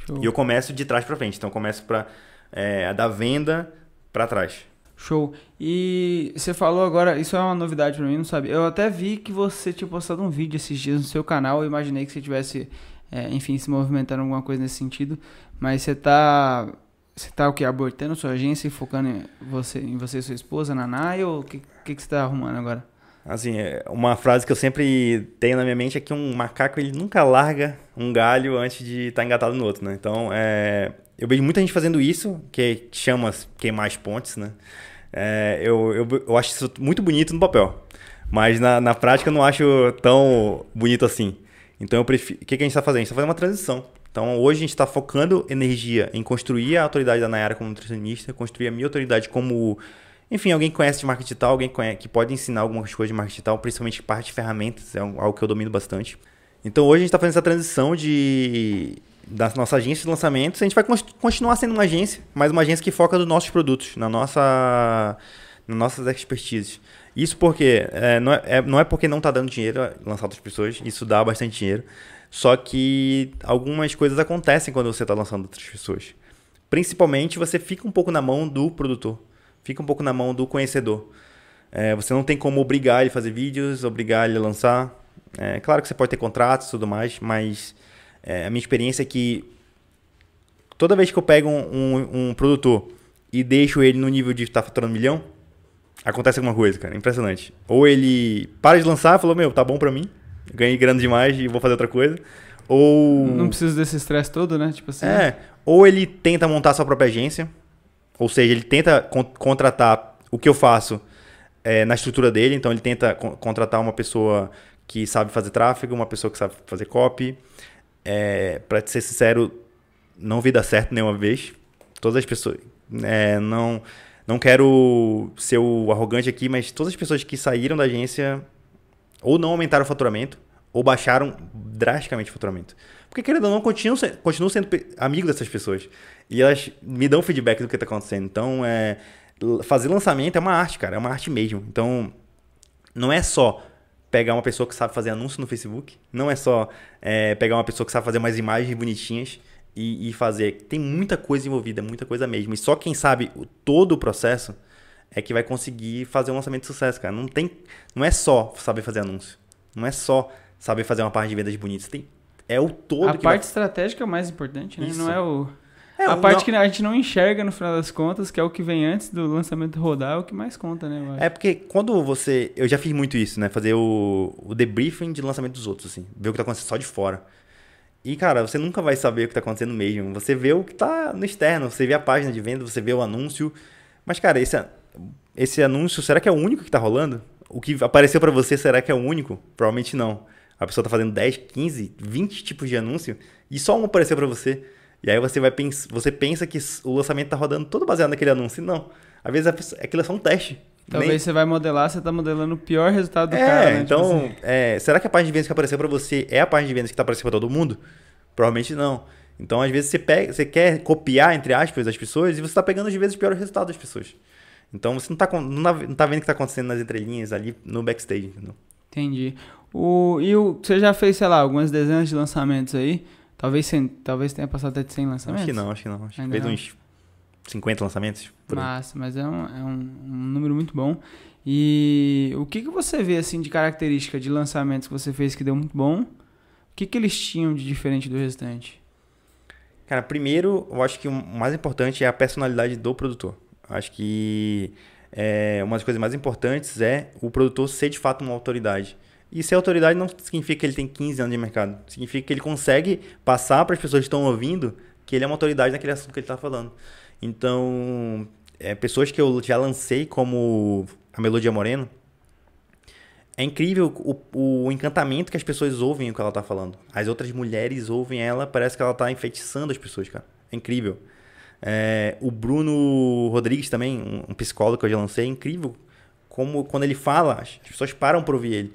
Show. E eu começo de trás para frente. Então eu começo para é, da venda para trás. Show. E você falou agora, isso é uma novidade para mim, não sabe? Eu até vi que você tinha postado um vídeo esses dias no seu canal. Eu imaginei que você tivesse, é, enfim, se movimentando alguma coisa nesse sentido. Mas você tá você tá o que? Abortando sua agência e focando em você, em você e sua esposa, na NAI, ou o que, que, que você tá arrumando agora? Assim, é, uma frase que eu sempre tenho na minha mente é que um macaco ele nunca larga um galho antes de estar tá engatado no outro, né? Então, é, eu vejo muita gente fazendo isso, que chama queimar as pontes, né? É, eu, eu, eu acho isso muito bonito no papel, mas na, na prática eu não acho tão bonito assim. Então, eu prefiro, o que, que a gente está fazendo? A gente está fazendo uma transição. Então, hoje a gente está focando energia em construir a autoridade da Nayara como nutricionista, construir a minha autoridade como, enfim, alguém que conhece de marketing digital, alguém que, pode ensinar algumas coisas de marketing digital, principalmente parte de ferramentas, é algo que eu domino bastante. Então, hoje a gente está fazendo essa transição de da nossa agência de lançamentos. A gente vai continuar sendo uma agência, mas uma agência que foca nos nossos produtos, na nossa, nas nossas expertises. Isso porque é, não, é, não é porque não está dando dinheiro lançar outras pessoas, isso dá bastante dinheiro. Só que algumas coisas acontecem quando você está lançando outras pessoas. Principalmente você fica um pouco na mão do produtor, fica um pouco na mão do conhecedor. É, você não tem como obrigar ele a fazer vídeos, obrigar ele a lançar. É, claro que você pode ter contratos e tudo mais, mas é, a minha experiência é que toda vez que eu pego um, um, um produtor e deixo ele no nível de estar tá faturando um milhão, acontece alguma coisa, cara. Impressionante. Ou ele para de lançar e falou, meu, tá bom pra mim ganhei grana demais e vou fazer outra coisa. Ou. Não precisa desse estresse todo, né? Tipo assim. É. Ou ele tenta montar sua própria agência. Ou seja, ele tenta con contratar o que eu faço é, na estrutura dele. Então, ele tenta con contratar uma pessoa que sabe fazer tráfego, uma pessoa que sabe fazer copy. É, para ser sincero, não vi dar certo nenhuma vez. Todas as pessoas. É, não, não quero ser o arrogante aqui, mas todas as pessoas que saíram da agência ou não aumentaram o faturamento ou baixaram drasticamente o faturamento. Porque, querendo ou não, continuo, continuo sendo amigo dessas pessoas. E elas me dão feedback do que está acontecendo. Então, é, fazer lançamento é uma arte, cara. É uma arte mesmo. Então, não é só pegar uma pessoa que sabe fazer anúncio no Facebook. Não é só é, pegar uma pessoa que sabe fazer umas imagens bonitinhas e, e, fazer. Tem muita coisa envolvida, muita coisa mesmo. E só quem sabe o, todo o processo é que vai conseguir fazer um lançamento de sucesso, cara. Não tem, não é só saber fazer anúncio. Não é só saber fazer uma parte de vendas bonitas. Tem é o todo a parte vai... estratégica é o mais importante, né? Isso. Não é o. É, a parte não- que a gente não enxerga no final das contas, que é o que vem antes do lançamento rodar, é o que mais conta, né? É porque quando você. Eu já fiz muito isso, né? Fazer o, o debriefing de lançamento dos outros, assim. Ver o que tá acontecendo só de fora. E, cara, você nunca vai saber o que tá acontecendo mesmo. Você vê o que tá no externo, você vê a página de venda, você vê o anúncio. Mas, cara, esse, esse anúncio, será que é o único que tá rolando? O que apareceu pra você, será que é o único? Provavelmente não. A pessoa tá fazendo 10, 15, 20 tipos de anúncio e só um apareceu pra você. E aí você vai pens você pensa que o lançamento tá rodando todo baseado naquele anúncio. Não. Às vezes pessoa- aquilo é só um teste. Talvez Nem- você vai modelar, você tá modelando o pior resultado do é, cara, né? Tipo então, assim. é, será que a página de vendas que apareceu pra você é a página de vendas que tá aparecendo pra todo mundo? Provavelmente não. Então, às vezes, você, pega, você quer copiar, entre aspas, as pessoas e você tá pegando, às vezes, o pior resultado das pessoas. Então, você não tá, não tá, não tá vendo o que tá acontecendo nas entrelinhas ali no backstage, entendeu? Entendi. O, e o, você já fez, sei lá, algumas dezenas de lançamentos aí? Talvez, cem, talvez tenha passado até de 100 lançamentos? Acho que não, acho que não. Acho que fez não. uns 50 lançamentos. Aí. Massa, mas é, um, é um, um número muito bom. E o que, que você vê assim de característica de lançamentos que você fez que deu muito bom? O que, que eles tinham de diferente do restante? Cara, primeiro, eu acho que o mais importante é a personalidade do produtor. Acho que é, uma das coisas mais importantes é o produtor ser de fato uma autoridade. E ser autoridade não significa que ele tem 15 anos de mercado. Significa que ele consegue passar para as pessoas que estão ouvindo que ele é uma autoridade naquele assunto que ele está falando. Então, é, pessoas que eu já lancei como a Melodia Moreno, é incrível o, o encantamento que as pessoas ouvem o que ela tá falando. As outras mulheres ouvem ela, parece que ela tá enfeitiçando as pessoas, cara. É incrível. É, o Bruno Rodrigues também, um, psicólogo que eu já lancei, é incrível como quando ele fala, as as pessoas param para ouvir ele.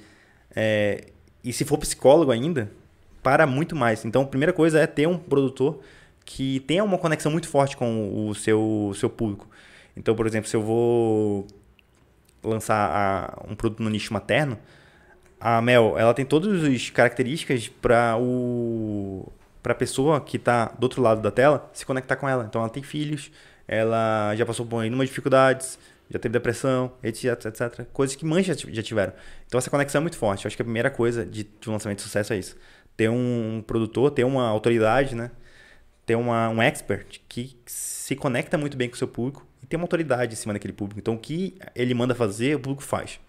É, e se for psicólogo ainda, para muito mais. Então, a primeira coisa é ter um produtor que tenha uma conexão muito forte com o seu, seu público. Então, por exemplo, se eu vou lançar a- um produto no nicho materno, a Mel, ela tem todas as características para o para a pessoa que está do outro lado da tela se conectar com ela. Então, ela tem filhos, ela já passou por inúmeras dificuldades, já teve depressão, etc, etc. Coisas que mães já, já tiveram. Então, essa conexão é muito forte. Eu acho que a primeira coisa de, de um lançamento de sucesso é isso. Ter um produtor, ter uma autoridade, né? Ter uma, um expert que se conecta muito bem com o seu público e tem uma autoridade em cima daquele público. Então, o que ele manda fazer, o público faz.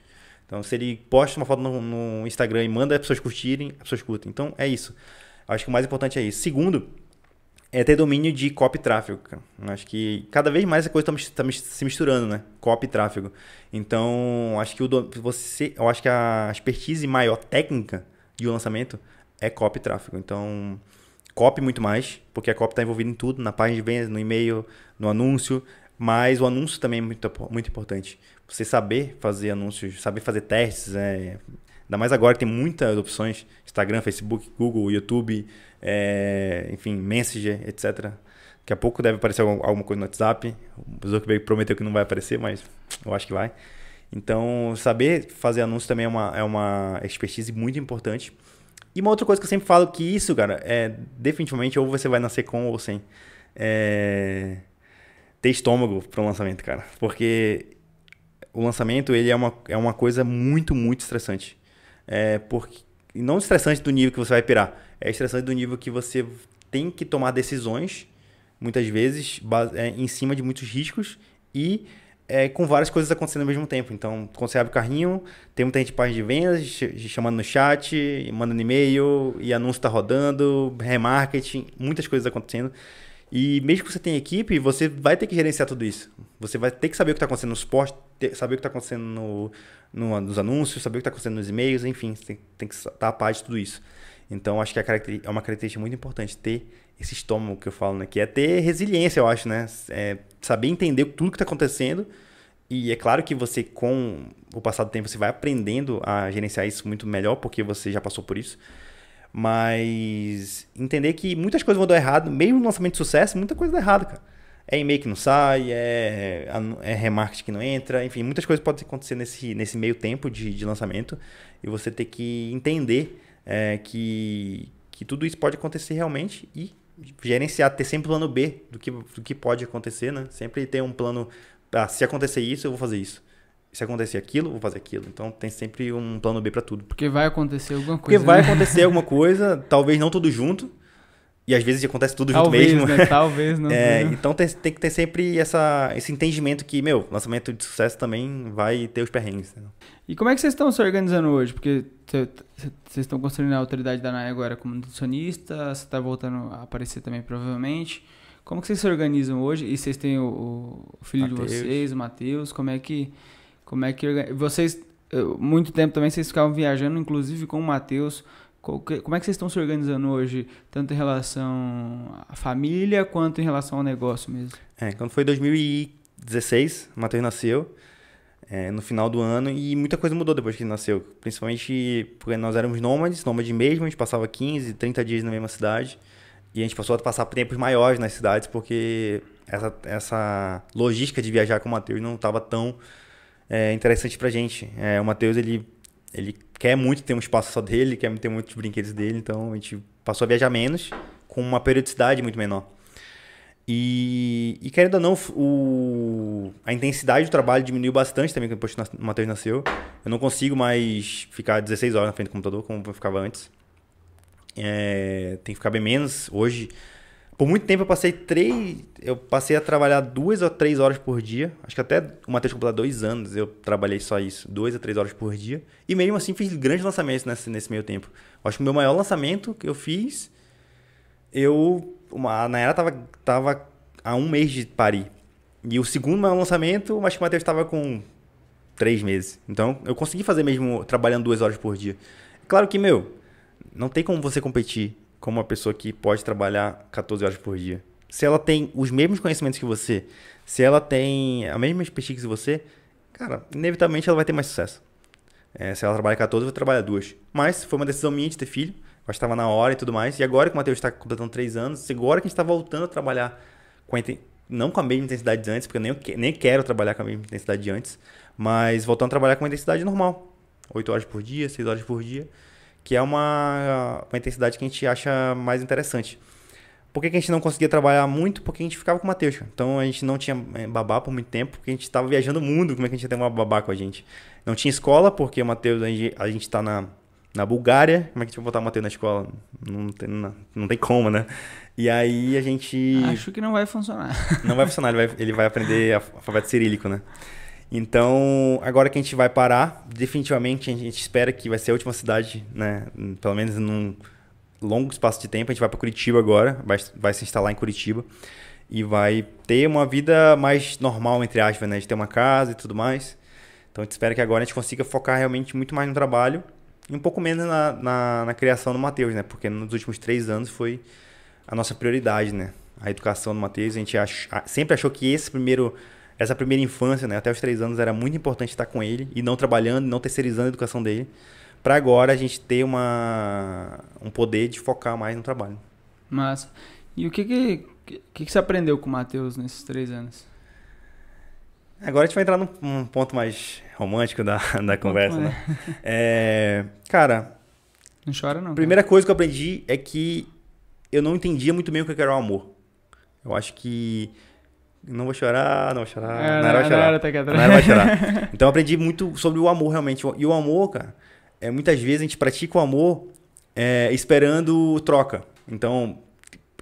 Então, se ele posta uma foto no, no Instagram e manda as pessoas curtirem, as pessoas curtem. Então, é isso. Acho que o mais importante é isso. Segundo, é ter domínio de copy tráfego. Acho que cada vez mais essa coisa está se misturando, né? Copy tráfego. Então, acho que o você, eu acho que a expertise maior técnica de um lançamento é copy tráfego. Então, copy muito mais, porque a copy está envolvida em tudo, na página de vendas, no e-mail, no anúncio, mas o anúncio também é muito, muito importante. Você saber fazer anúncios, saber fazer testes, é, ainda mais agora tem muitas opções, Instagram, Facebook, Google, YouTube, é, enfim, Messenger, etc. Daqui a pouco deve aparecer algum- alguma coisa no WhatsApp. O Zuckerberg prometeu que não vai aparecer, mas eu acho que vai. Então, saber fazer anúncio também é uma, é uma expertise muito importante. E uma outra coisa que eu sempre falo que isso, cara, é definitivamente ou você vai nascer com ou sem. É, ter estômago para um lançamento, cara. Porque o lançamento ele é uma, é uma coisa muito, muito estressante. É porque, não estressante do nível que você vai pirar, é estressante do nível que você tem que tomar decisões, muitas vezes, é, em cima de muitos riscos e é, com várias coisas acontecendo ao mesmo tempo. Então, quando você abre o carrinho, tem muita gente página de vendas, ch- chamando no chat, mandando e-mail, e anúncio está rodando, remarketing, muitas coisas acontecendo. E mesmo que você tenha equipe, você vai ter que gerenciar tudo isso. Você vai ter que saber o que está acontecendo no suporte, saber o que está acontecendo no, no, nos anúncios, saber o que está acontecendo nos e-mails, enfim, você tem, tem que estar a par de tudo isso. Então, acho que é uma característica muito importante ter esse estômago que eu falo, né? Que é ter resiliência, eu acho, né? É saber entender tudo que está acontecendo. E é claro que você, com o passar do tempo, você vai aprendendo a gerenciar isso muito melhor, porque você já passou por isso. Mas entender que muitas coisas vão dar errado, mesmo no lançamento de sucesso, muita coisa dá errado, cara. É e-mail que não sai, é, é remarketing que não entra, enfim, muitas coisas podem acontecer nesse, nesse meio tempo de, de lançamento e você ter que entender é, que, que tudo isso pode acontecer realmente e gerenciar, ter sempre plano B do que, do que pode acontecer, né? Sempre ter um plano, ah, se acontecer isso, eu vou fazer isso se acontecer aquilo, vou fazer aquilo. Então tem sempre um plano B para tudo. Porque vai acontecer alguma coisa. Porque vai né? acontecer alguma coisa, talvez não tudo junto. E às vezes acontece tudo talvez, junto mesmo. Né? Talvez, não. é, então tem, tem, que ter sempre essa, esse entendimento que, meu, lançamento de sucesso também vai ter os perrengues. Né? E como é que vocês estão se organizando hoje? Porque vocês estão construindo a autoridade da NAI agora como nutricionista, você está voltando a aparecer também provavelmente. Como que vocês se organizam hoje? E vocês têm o, o filho Mateus. de vocês, o Matheus, como é que como é que vocês muito tempo também vocês ficavam viajando, inclusive com o Matheus. Como é que vocês estão se organizando hoje, tanto em relação à família quanto em relação ao negócio mesmo? É, quando foi 2016, o Matheus nasceu, é, no final do ano, e muita coisa mudou depois que ele nasceu. Principalmente porque nós éramos nômades, nômades mesmo, a gente passava 15, 30 dias na mesma cidade. E a gente passou a passar tempos maiores nas cidades, porque essa, essa logística de viajar com o Matheus não estava tão é, interessante pra gente. É, o Matheus, ele, ele quer muito ter um espaço só dele, quer ter muitos brinquedos dele, então a gente passou a viajar menos, com uma periodicidade muito menor. E, e querendo ou não, o, a intensidade do trabalho diminuiu bastante também depois que o Matheus nasceu. Eu não consigo mais ficar 16 horas na frente do computador como eu ficava antes. É, tem que ficar bem menos. Hoje, por muito tempo eu passei três. Eu passei a trabalhar duas ou três horas por dia. Acho que até o Matheus completar dois anos eu trabalhei só isso, duas a três horas por dia. E mesmo assim fiz grandes lançamentos nesse, nesse meio tempo. Acho que o meu maior lançamento que eu fiz, eu. Uma, a Nayara tava, tava há um mês de parir. E o segundo maior lançamento, acho que o Matheus estava com três meses. Então eu consegui fazer mesmo trabalhando duas horas por dia. Claro que, meu, não tem como você competir como uma pessoa que pode trabalhar 14 horas por dia. Se ela tem os mesmos conhecimentos que você, se ela tem a mesma expertise que você, cara, inevitavelmente ela vai ter mais sucesso. É, se ela trabalha 14, vai trabalhar duas. Mas foi uma decisão minha de ter filho, eu estava na hora e tudo mais. E agora que o Matheus está completando 3 anos, agora que a gente está voltando a trabalhar com a, não com a mesma intensidade de antes, porque eu nem, nem quero trabalhar com a mesma intensidade de antes, mas voltando a trabalhar com uma intensidade normal. 8 horas por dia, 6 horas por dia que é uma, uma intensidade que a gente acha mais interessante. Por que, que a gente não conseguia trabalhar muito? Porque a gente ficava com o Matheus. Então a gente não tinha eh, babá por muito tempo, porque a gente estava viajando o mundo. Como é que a gente ia ter uma babá com a gente? Não tinha escola, porque o Matheus, a gente está na, na Bulgária. Como é que a gente vai botar o Matheus na escola? Não tem, não, não tem como, né? E aí a gente. Acho que não vai funcionar. Não vai funcionar, ele vai, ele vai aprender alfabeto cirílico, né? Então, agora que a gente vai parar, definitivamente a gente espera que vai ser a última cidade, né? Pelo menos num longo espaço de tempo. A gente vai para Curitiba agora, vai, vai se instalar em Curitiba e vai ter uma vida mais normal, entre aspas, né? De ter uma casa e tudo mais. Então, a gente espera que agora a gente consiga focar realmente muito mais no trabalho e um pouco menos na, na, na criação do Matheus, né? Porque nos últimos três anos foi a nossa prioridade, né? A educação do Matheus. A gente ach, sempre achou que esse primeiro essa primeira infância, né, até os três anos, era muito importante estar com ele e não trabalhando, não terceirizando a educação dele, para agora a gente ter uma, um poder de focar mais no trabalho. Massa. E o que que, que, que você aprendeu com o Matheus nesses três anos? Agora a gente vai entrar num, num ponto mais romântico da, da conversa, né? É, cara... Não chora não. Primeira cara. coisa que eu aprendi é que eu não entendia muito bem o que era o amor. Eu acho que não vou chorar, não vou chorar. É, não, era vai chorar. Vai chorar. Então eu aprendi muito sobre o amor realmente. E o amor, cara, é, muitas vezes a gente pratica o amor é, esperando troca. Então,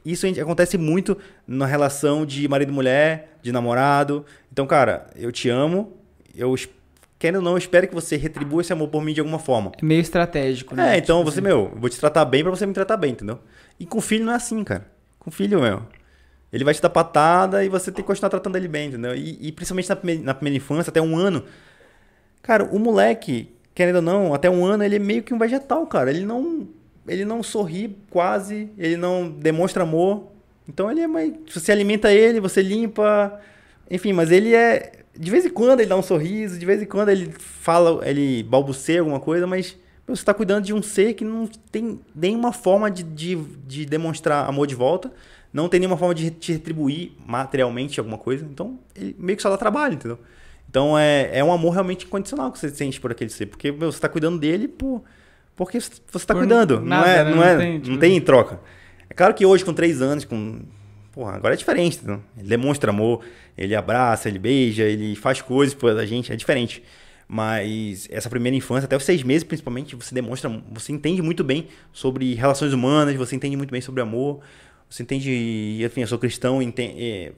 isso acontece muito na relação de marido e mulher, de namorado. Então, cara, eu te amo, eu querendo ou não, eu espero que você retribua esse amor por mim de alguma forma. É meio estratégico, né? É, então tipo você, assim. meu, vou te tratar bem para você me tratar bem, entendeu? E com filho não é assim, cara. Com filho, meu, Ele vai te dar patada e você tem que continuar tratando ele bem, entendeu? E, e principalmente na primeira, na primeira infância, até um ano. Cara, o moleque, querendo ou não, até um ano ele é meio que um vegetal, cara. Ele não, ele não sorri quase, ele não demonstra amor. Então ele é mais. Você alimenta ele, você limpa. Enfim, mas ele é. De vez em quando ele dá um sorriso, de vez em quando ele fala, ele balbuceia alguma coisa, mas você está cuidando de um ser que não tem nenhuma forma de, de, de demonstrar amor de volta, não tem nenhuma forma de te retribuir materialmente alguma coisa. Então, ele meio que só dá trabalho, entendeu? Então é, é um amor realmente incondicional que você sente por aquele ser. Porque meu, você está cuidando dele por, porque você está cuidando. Nada, não é, né? não, é, não, tem, tipo... não tem troca. É claro que hoje, com três anos, com. Porra, agora é diferente. Entendeu? Ele demonstra amor, ele abraça, ele beija, ele faz coisas pela gente, é diferente. Mas essa primeira infância, até os seis meses principalmente, você demonstra, você entende muito bem sobre relações humanas, você entende muito bem sobre amor, você entende, enfim, eu sou cristão, é,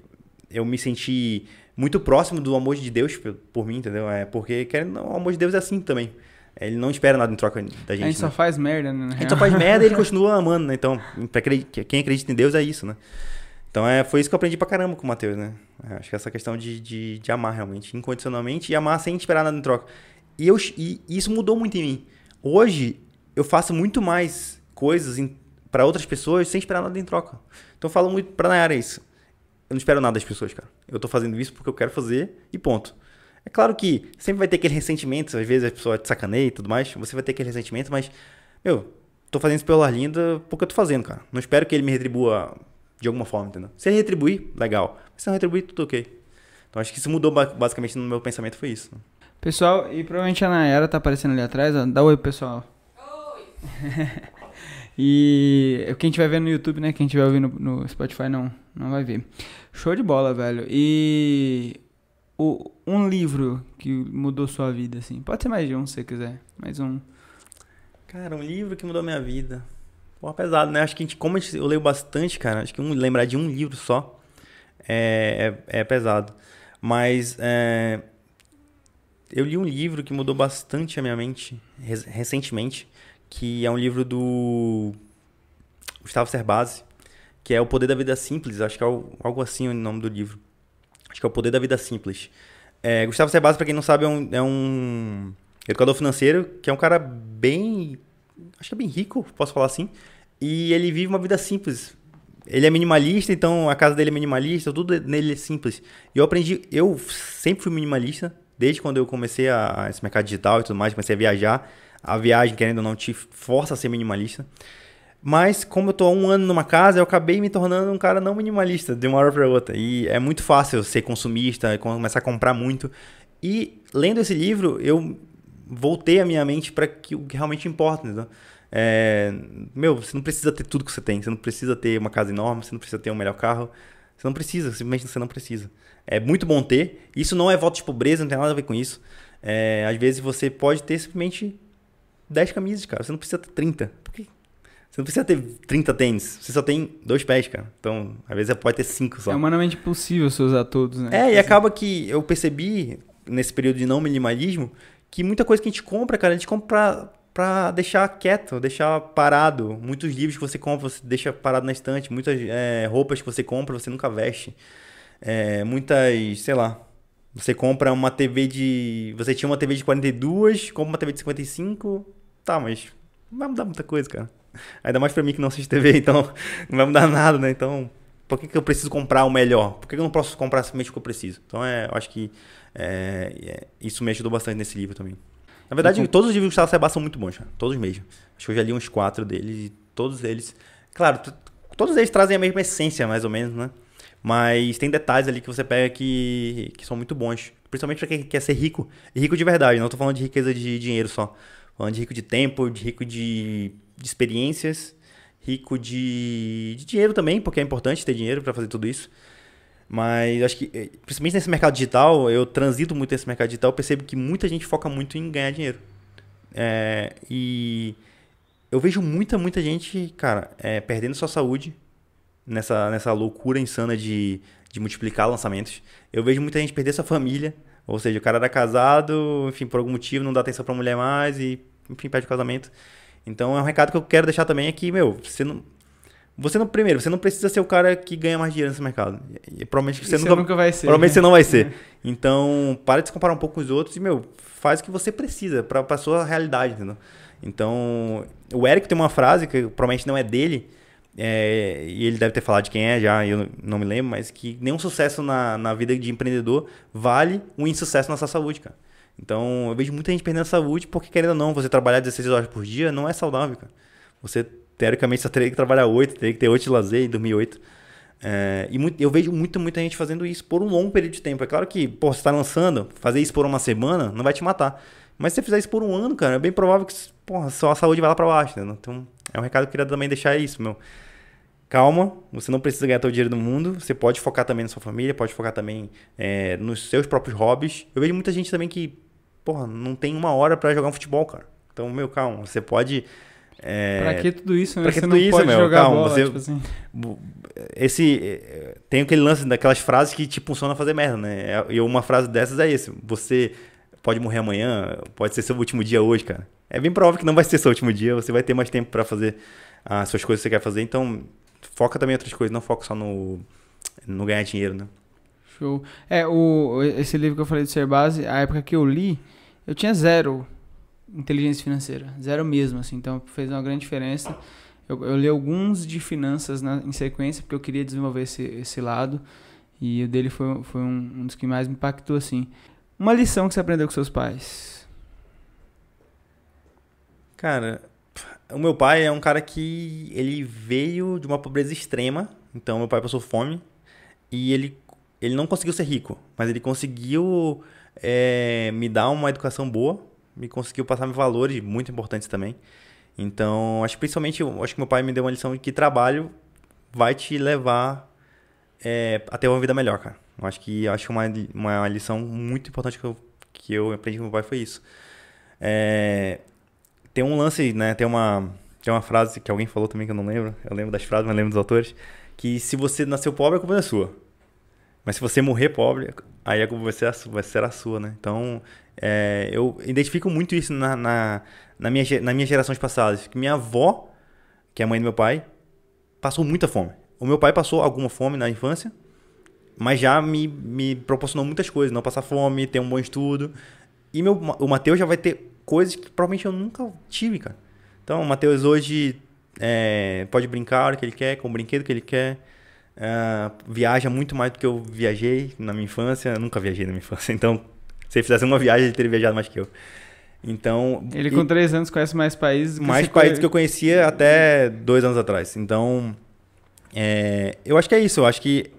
eu me senti muito próximo do amor de Deus por, mim, entendeu? É porque querendo, o amor de Deus é assim também. Ele não espera nada em troca da gente. A gente só né? faz merda, né? A gente só faz merda e ele continua amando, né? Então, pra quem acredita em Deus é isso, né? Então é, foi isso que eu aprendi pra caramba com o Matheus, né? É, acho que essa questão de, de, de, amar realmente, incondicionalmente, e amar sem esperar nada em troca. E, eu, e isso mudou muito em mim. Hoje, eu faço muito mais coisas para outras pessoas sem esperar nada em troca. Então eu falo muito pra Nayara isso. Eu não espero nada das pessoas, cara. Eu tô fazendo isso porque eu quero fazer e ponto. É claro que sempre vai ter aquele ressentimento, às vezes a pessoa te sacaneia e tudo mais, você vai ter aquele ressentimento, mas, meu, tô fazendo isso pelo Arlinda porque eu tô fazendo, cara. Não espero que ele me retribua de alguma forma, entendeu? Se ele retribuir, legal. Se não retribuir, tudo ok. Então acho que isso mudou basicamente no meu pensamento, foi isso. Pessoal, e provavelmente a Nayara tá aparecendo ali atrás, ó. Dá oi, pessoal. Oi! e quem tiver vendo no YouTube, né? Quem tiver ouvindo no Spotify não, não vai ver. Show de bola, velho. E o, um livro que mudou sua vida, assim. Pode ser mais de um, se você quiser. Mais um. Cara, um livro que mudou minha vida. Pô, pesado, né? Acho que a gente, como a gente, eu leio bastante, cara, acho que um, lembrar de um livro só é, é, é pesado. Mas é, eu li um livro que mudou bastante a minha mente recentemente, que é um livro do Gustavo Cerbasi, que é O Poder da Vida Simples, acho que é algo assim o nome do livro. Acho que é O Poder da Vida Simples. É, Gustavo Cerbasi, para quem não sabe, é um, é um educador financeiro, que é um cara bem acho que é bem rico, posso falar assim. E ele vive uma vida simples. Ele é minimalista, então a casa dele é minimalista, tudo nele é simples. E eu aprendi, eu sempre fui minimalista, desde quando eu comecei a, a esse mercado digital e tudo mais, comecei a viajar. A viagem, querendo ou não, te força a ser minimalista. Mas como eu tô há um ano numa casa, eu acabei me tornando um cara não minimalista de uma hora para outra. E é muito fácil ser consumista, começar a comprar muito. E lendo esse livro, eu voltei a minha mente para que o que realmente importa, entendeu? É, meu, você não precisa ter tudo que você tem. Você não precisa ter uma casa enorme, você não precisa ter um melhor carro. Você não precisa, simplesmente você não precisa. É muito bom ter. Isso não é voto de pobreza, não tem nada a ver com isso. É, às vezes você pode ter simplesmente 10 camisas, cara. Você não precisa ter 30. Por quê? Você não precisa ter 30 tênis. Você só tem dois pés, cara. Então, às vezes você pode ter 5 só. É humanamente possível você usar todos, né? É, e acaba que eu percebi, nesse período de não minimalismo, que muita coisa que a gente compra, cara, a gente compra pra deixar quieto, deixar parado. Muitos livros que você compra, você deixa parado na estante. Muitas é, roupas que você compra, você nunca veste. É, muitas, sei lá. Você compra uma TV de. Você tinha uma TV de 42, compra uma TV de 55. Tá, mas não vai mudar muita coisa, cara. Ainda mais pra mim que não assisto TV, então não vai mudar nada, né? Então, por que, que eu preciso comprar o melhor? Por que, que eu não posso comprar simplesmente o que eu preciso? Então, é, eu acho que é, é, isso me ajudou bastante nesse livro também. Na verdade, todos os livros do Gustavo Seba são muito bons, todos mesmo. Acho que eu já li uns quatro deles e todos eles. Claro, todos eles trazem a mesma essência, mais ou menos, né? Mas tem detalhes ali que você pega que, que são muito bons. Principalmente para quem quer ser rico. E rico de verdade, não estou falando de riqueza de dinheiro só. Falando de rico de tempo, de rico de, de experiências, rico de, de dinheiro também, porque é importante ter dinheiro para fazer tudo isso. Mas acho que, eh, principalmente nesse mercado digital, eu transito muito nesse mercado digital, percebo que muita gente foca muito em ganhar dinheiro. É, e eu vejo muita, muita gente, cara, é, perdendo sua saúde nessa, nessa loucura insana de, de multiplicar lançamentos. Eu vejo muita gente perder sua família, ou seja, o cara era casado, enfim, por algum motivo não dá atenção pra mulher mais e, enfim, perde o casamento. Então é um recado que eu quero deixar também aqui, meu, você não Você não, primeiro, você não precisa ser o cara que ganha mais dinheiro nesse mercado. E, provavelmente você, nunca, nunca vai ser. provavelmente né? você não vai ser. Então, para de se comparar um pouco com os outros e, meu, faz o que você precisa para a sua realidade, entendeu? Então, o Eric tem uma frase que provavelmente não é dele, é, e ele deve ter falado de quem é já, eu não me lembro, mas que nenhum sucesso na, na vida de empreendedor vale um insucesso na sua saúde, cara. Então, eu vejo muita gente perdendo a saúde porque, querendo ou não, você trabalhar 16 horas por dia não é saudável, cara. Você, teoricamente, só teria que trabalhar 8, teria que ter 8 de lazer e dormir 8. É, e muito- eu vejo muita, muita gente fazendo isso por um longo período de tempo. É claro que, pô, você tá lançando, fazer isso por uma semana não vai te matar. Mas se você fizer isso por um ano, cara, é bem provável que, porra, sua saúde vai lá pra baixo, entendeu? Então, é um recado que eu queria também deixar isso, meu. Calma, você não precisa ganhar todo o dinheiro do mundo. Você pode focar também na sua família, pode focar também é, nos seus próprios hobbies. Eu vejo muita gente também que, porra, não tem uma hora pra jogar um futebol, cara. Então, meu, calma, você pode. é, Pra que tudo isso, né? pra que você tudo isso, meu? jogar Calma, bola, você- tipo assim. Esse eh, tem aquele lance daquelas frases que te funciona fazer merda, né? É- E uma frase dessas é esse: você pode morrer amanhã, pode ser seu último dia hoje, cara. É bem provável que não vai ser seu último dia, você vai ter mais tempo pra fazer as suas coisas que você quer fazer, então foca também em outras coisas, não foca só no no ganhar dinheiro, né? Show. É, o, esse livro que eu falei do Ser Base, a época que eu li, eu tinha zero inteligência financeira. Zero mesmo, assim. Então fez uma grande diferença. Eu, eu li alguns de finanças na- em sequência, porque eu queria desenvolver esse, esse lado. E o dele foi, foi um, um dos que mais me impactou, assim. Uma lição que você aprendeu com seus pais. Cara, o meu pai é um cara que ele veio de uma pobreza extrema. Então, meu pai passou fome e ele, ele não conseguiu ser rico, mas ele conseguiu é, me dar uma educação boa, me conseguiu passar valores muito importantes também. Então, acho que principalmente, acho que meu pai me deu uma lição de que trabalho vai te levar é, a ter uma vida melhor, cara. Eu acho que acho uma, uma lição muito importante que eu, que eu aprendi com meu pai foi isso. É, tem um lance, né? Tem uma, tem uma frase que alguém falou também que eu não lembro. Eu lembro das frases, mas lembro dos autores. Que se você nasceu pobre, a culpa é sua. Mas se você morrer pobre, aí a culpa vai ser a sua, vai ser a sua né? Então, é, eu identifico muito isso na, na, na, minha, nas minhas gerações passadas. Que minha avó, que é a mãe do meu pai, passou muita fome. O meu pai passou alguma fome na infância, mas já me, me proporcionou muitas coisas. Não passar fome, ter um bom estudo. E meu, o Matheus já vai ter coisas que provavelmente eu nunca tive, cara. Então, o Matheus hoje é, pode brincar a hora que ele quer, com o brinquedo que ele quer. Ah, viaja muito mais do que eu viajei na minha infância. Eu nunca viajei na minha infância. Então, se ele fizesse uma viagem, ele teria viajado mais que eu. Então, Ele e- com três anos conhece mais países do que mais países que eu conhecia até dois anos atrás. Então, é, eu acho que é isso. Eu acho que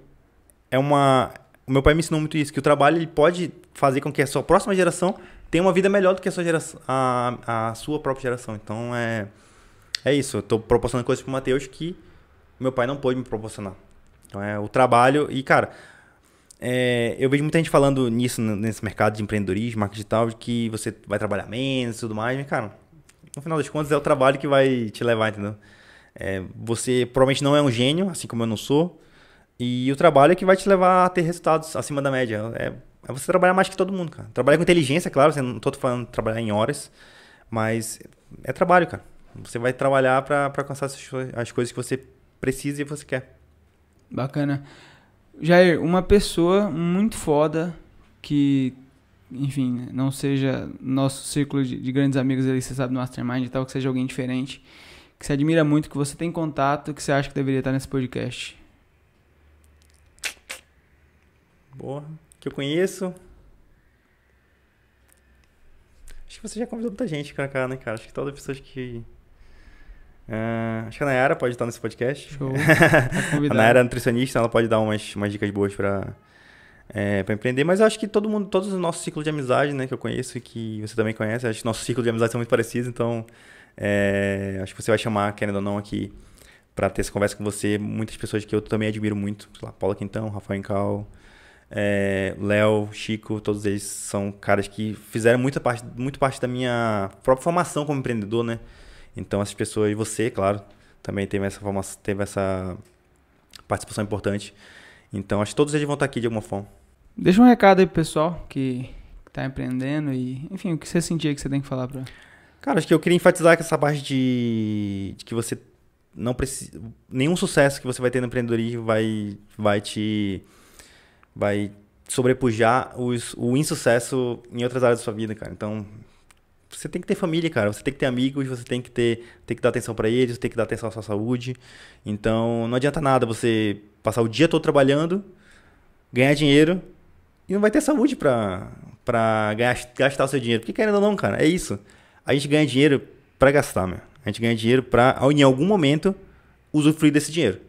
é uma. O meu pai me ensinou muito isso, que o trabalho ele pode fazer com que a sua próxima geração tenha uma vida melhor do que a sua geração, a, a sua própria geração. Então é é isso. Eu tô proporcionando coisas pro Matheus que meu pai não pôde me proporcionar. Então é o trabalho e cara, é, eu vejo muita gente falando nisso nesse mercado de empreendedorismo, marketing digital, de que você vai trabalhar menos e tudo mais, mas cara, no final das contas é o trabalho que vai te levar, entendeu? É, você provavelmente não é um gênio, assim como eu não sou, e o trabalho é que vai te levar a ter resultados acima da média. É, é você trabalhar mais que todo mundo, cara. Trabalhar com inteligência, claro, você não tô falando de trabalhar em horas, mas é trabalho, cara. Você vai trabalhar para alcançar as coisas que você precisa e você quer. Bacana. Jair, uma pessoa muito foda que, enfim, não seja nosso círculo de, de grandes amigos ali, você sabe, no Mastermind e tal, que seja alguém diferente, que você admira muito, que você tem contato, que você acha que deveria estar nesse podcast. Boa. Que eu conheço. Acho que você já convidou muita gente pra cá, né, cara? Acho que todas as pessoas que. Ah, acho que a Nayara pode estar nesse podcast. Show. Tá A. Nayara é nutricionista, ela pode dar umas, umas dicas boas pra, é, empreender. Mas eu acho que todo mundo, todos os nossos ciclos de amizade, né, que eu conheço e que você também conhece, acho que nossos ciclos de amizade são muito parecidos, então é, acho que você vai chamar, querendo ou não, aqui pra ter essa conversa com você, muitas pessoas que eu também admiro muito. Sei lá, Paula Quintão, Rafael Incal, é, Léo, Chico, todos eles são caras que fizeram muita parte, muito parte da minha própria formação como empreendedor, né? Então essas pessoas, e você, claro, também teve essa formação, teve essa participação importante. Então acho que todos eles vão estar aqui de alguma forma. Deixa um recado aí pro pessoal que, que tá empreendendo e, enfim, o que você sentia que você tem que falar pra. Cara, acho que eu queria enfatizar que essa parte de, de que você não precisa, nenhum sucesso que você vai ter no empreendedorismo vai, vai te vai sobrepujar os, o insucesso em outras áreas da sua vida, cara. Então, você tem que ter família, cara. Você tem que ter amigos, você tem que ter, tem que dar atenção para eles, tem que dar atenção à sua saúde. Então, não adianta nada você passar o dia todo trabalhando, ganhar dinheiro e não vai ter saúde para para gastar o seu dinheiro. Porque querendo ou não, cara, é isso. A gente ganha dinheiro para gastar, meu. A gente ganha dinheiro para em algum momento usufruir desse dinheiro.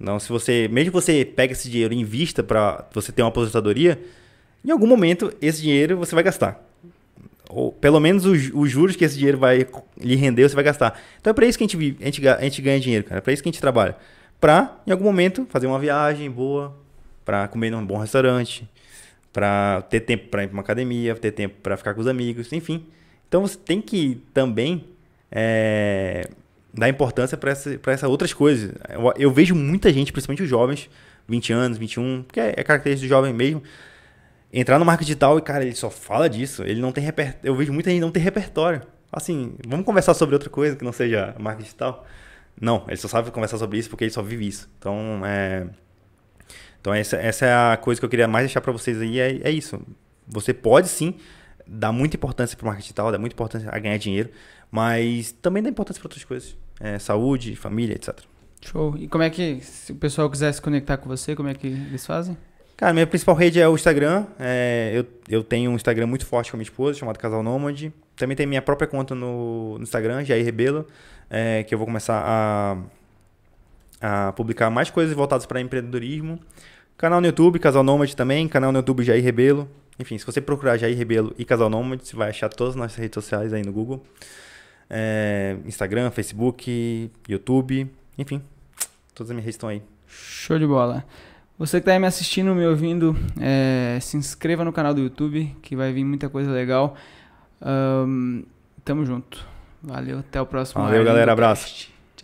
Então, se você, mesmo que você pegue esse dinheiro e invista para você ter uma aposentadoria, em algum momento esse dinheiro você vai gastar. Ou pelo menos os, os juros que esse dinheiro vai lhe render, você vai gastar. Então é para isso que a gente, a gente, a gente ganha dinheiro, cara. É para isso que a gente trabalha. Para, em algum momento, fazer uma viagem boa, para comer num bom restaurante, para ter tempo para ir para uma academia, ter tempo para ficar com os amigos, enfim. Então você tem que também é, dar importância para essa, essas outras coisas. Eu, eu, vejo muita gente, principalmente os jovens, 20 anos, 21, que é, é característica do jovem mesmo, entrar no marketing digital e, cara, ele só fala disso. Ele não tem repertório. Eu vejo muita gente não ter repertório. Assim, vamos conversar sobre outra coisa que não seja marketing digital? Não, ele só sabe conversar sobre isso porque ele só vive isso. Então, é. Então, essa, essa é a coisa que eu queria mais deixar para vocês aí. É, é isso. Você pode sim dar muita importância para o marketing digital, dar muita importância a ganhar dinheiro, mas também dá importância para outras coisas. É, saúde, família, etc. Show. E como é que, se o pessoal quiser se conectar com você, como é que eles fazem? Cara, minha principal rede é o Instagram. É, eu, eu tenho um Instagram muito forte com a minha esposa, chamado Casal Nômade. Também tem minha própria conta no, no Instagram, Jair Rebelo, é, que eu vou começar a, a publicar mais coisas voltadas para empreendedorismo. Canal no YouTube, Casal Nômade também. Canal no YouTube, Jair Rebelo. Enfim, se você procurar Jair Rebelo e Casal Nômade, você vai achar todas as nossas redes sociais aí no Google. É, Instagram, Facebook, YouTube, enfim. Todas as minhas redes estão aí. Show de bola. Você que está aí me assistindo, me ouvindo, é, se inscreva no canal do YouTube, que vai vir muita coisa legal. Um, tamo junto. Valeu, até o próximo. Valeu, galera. Abraço.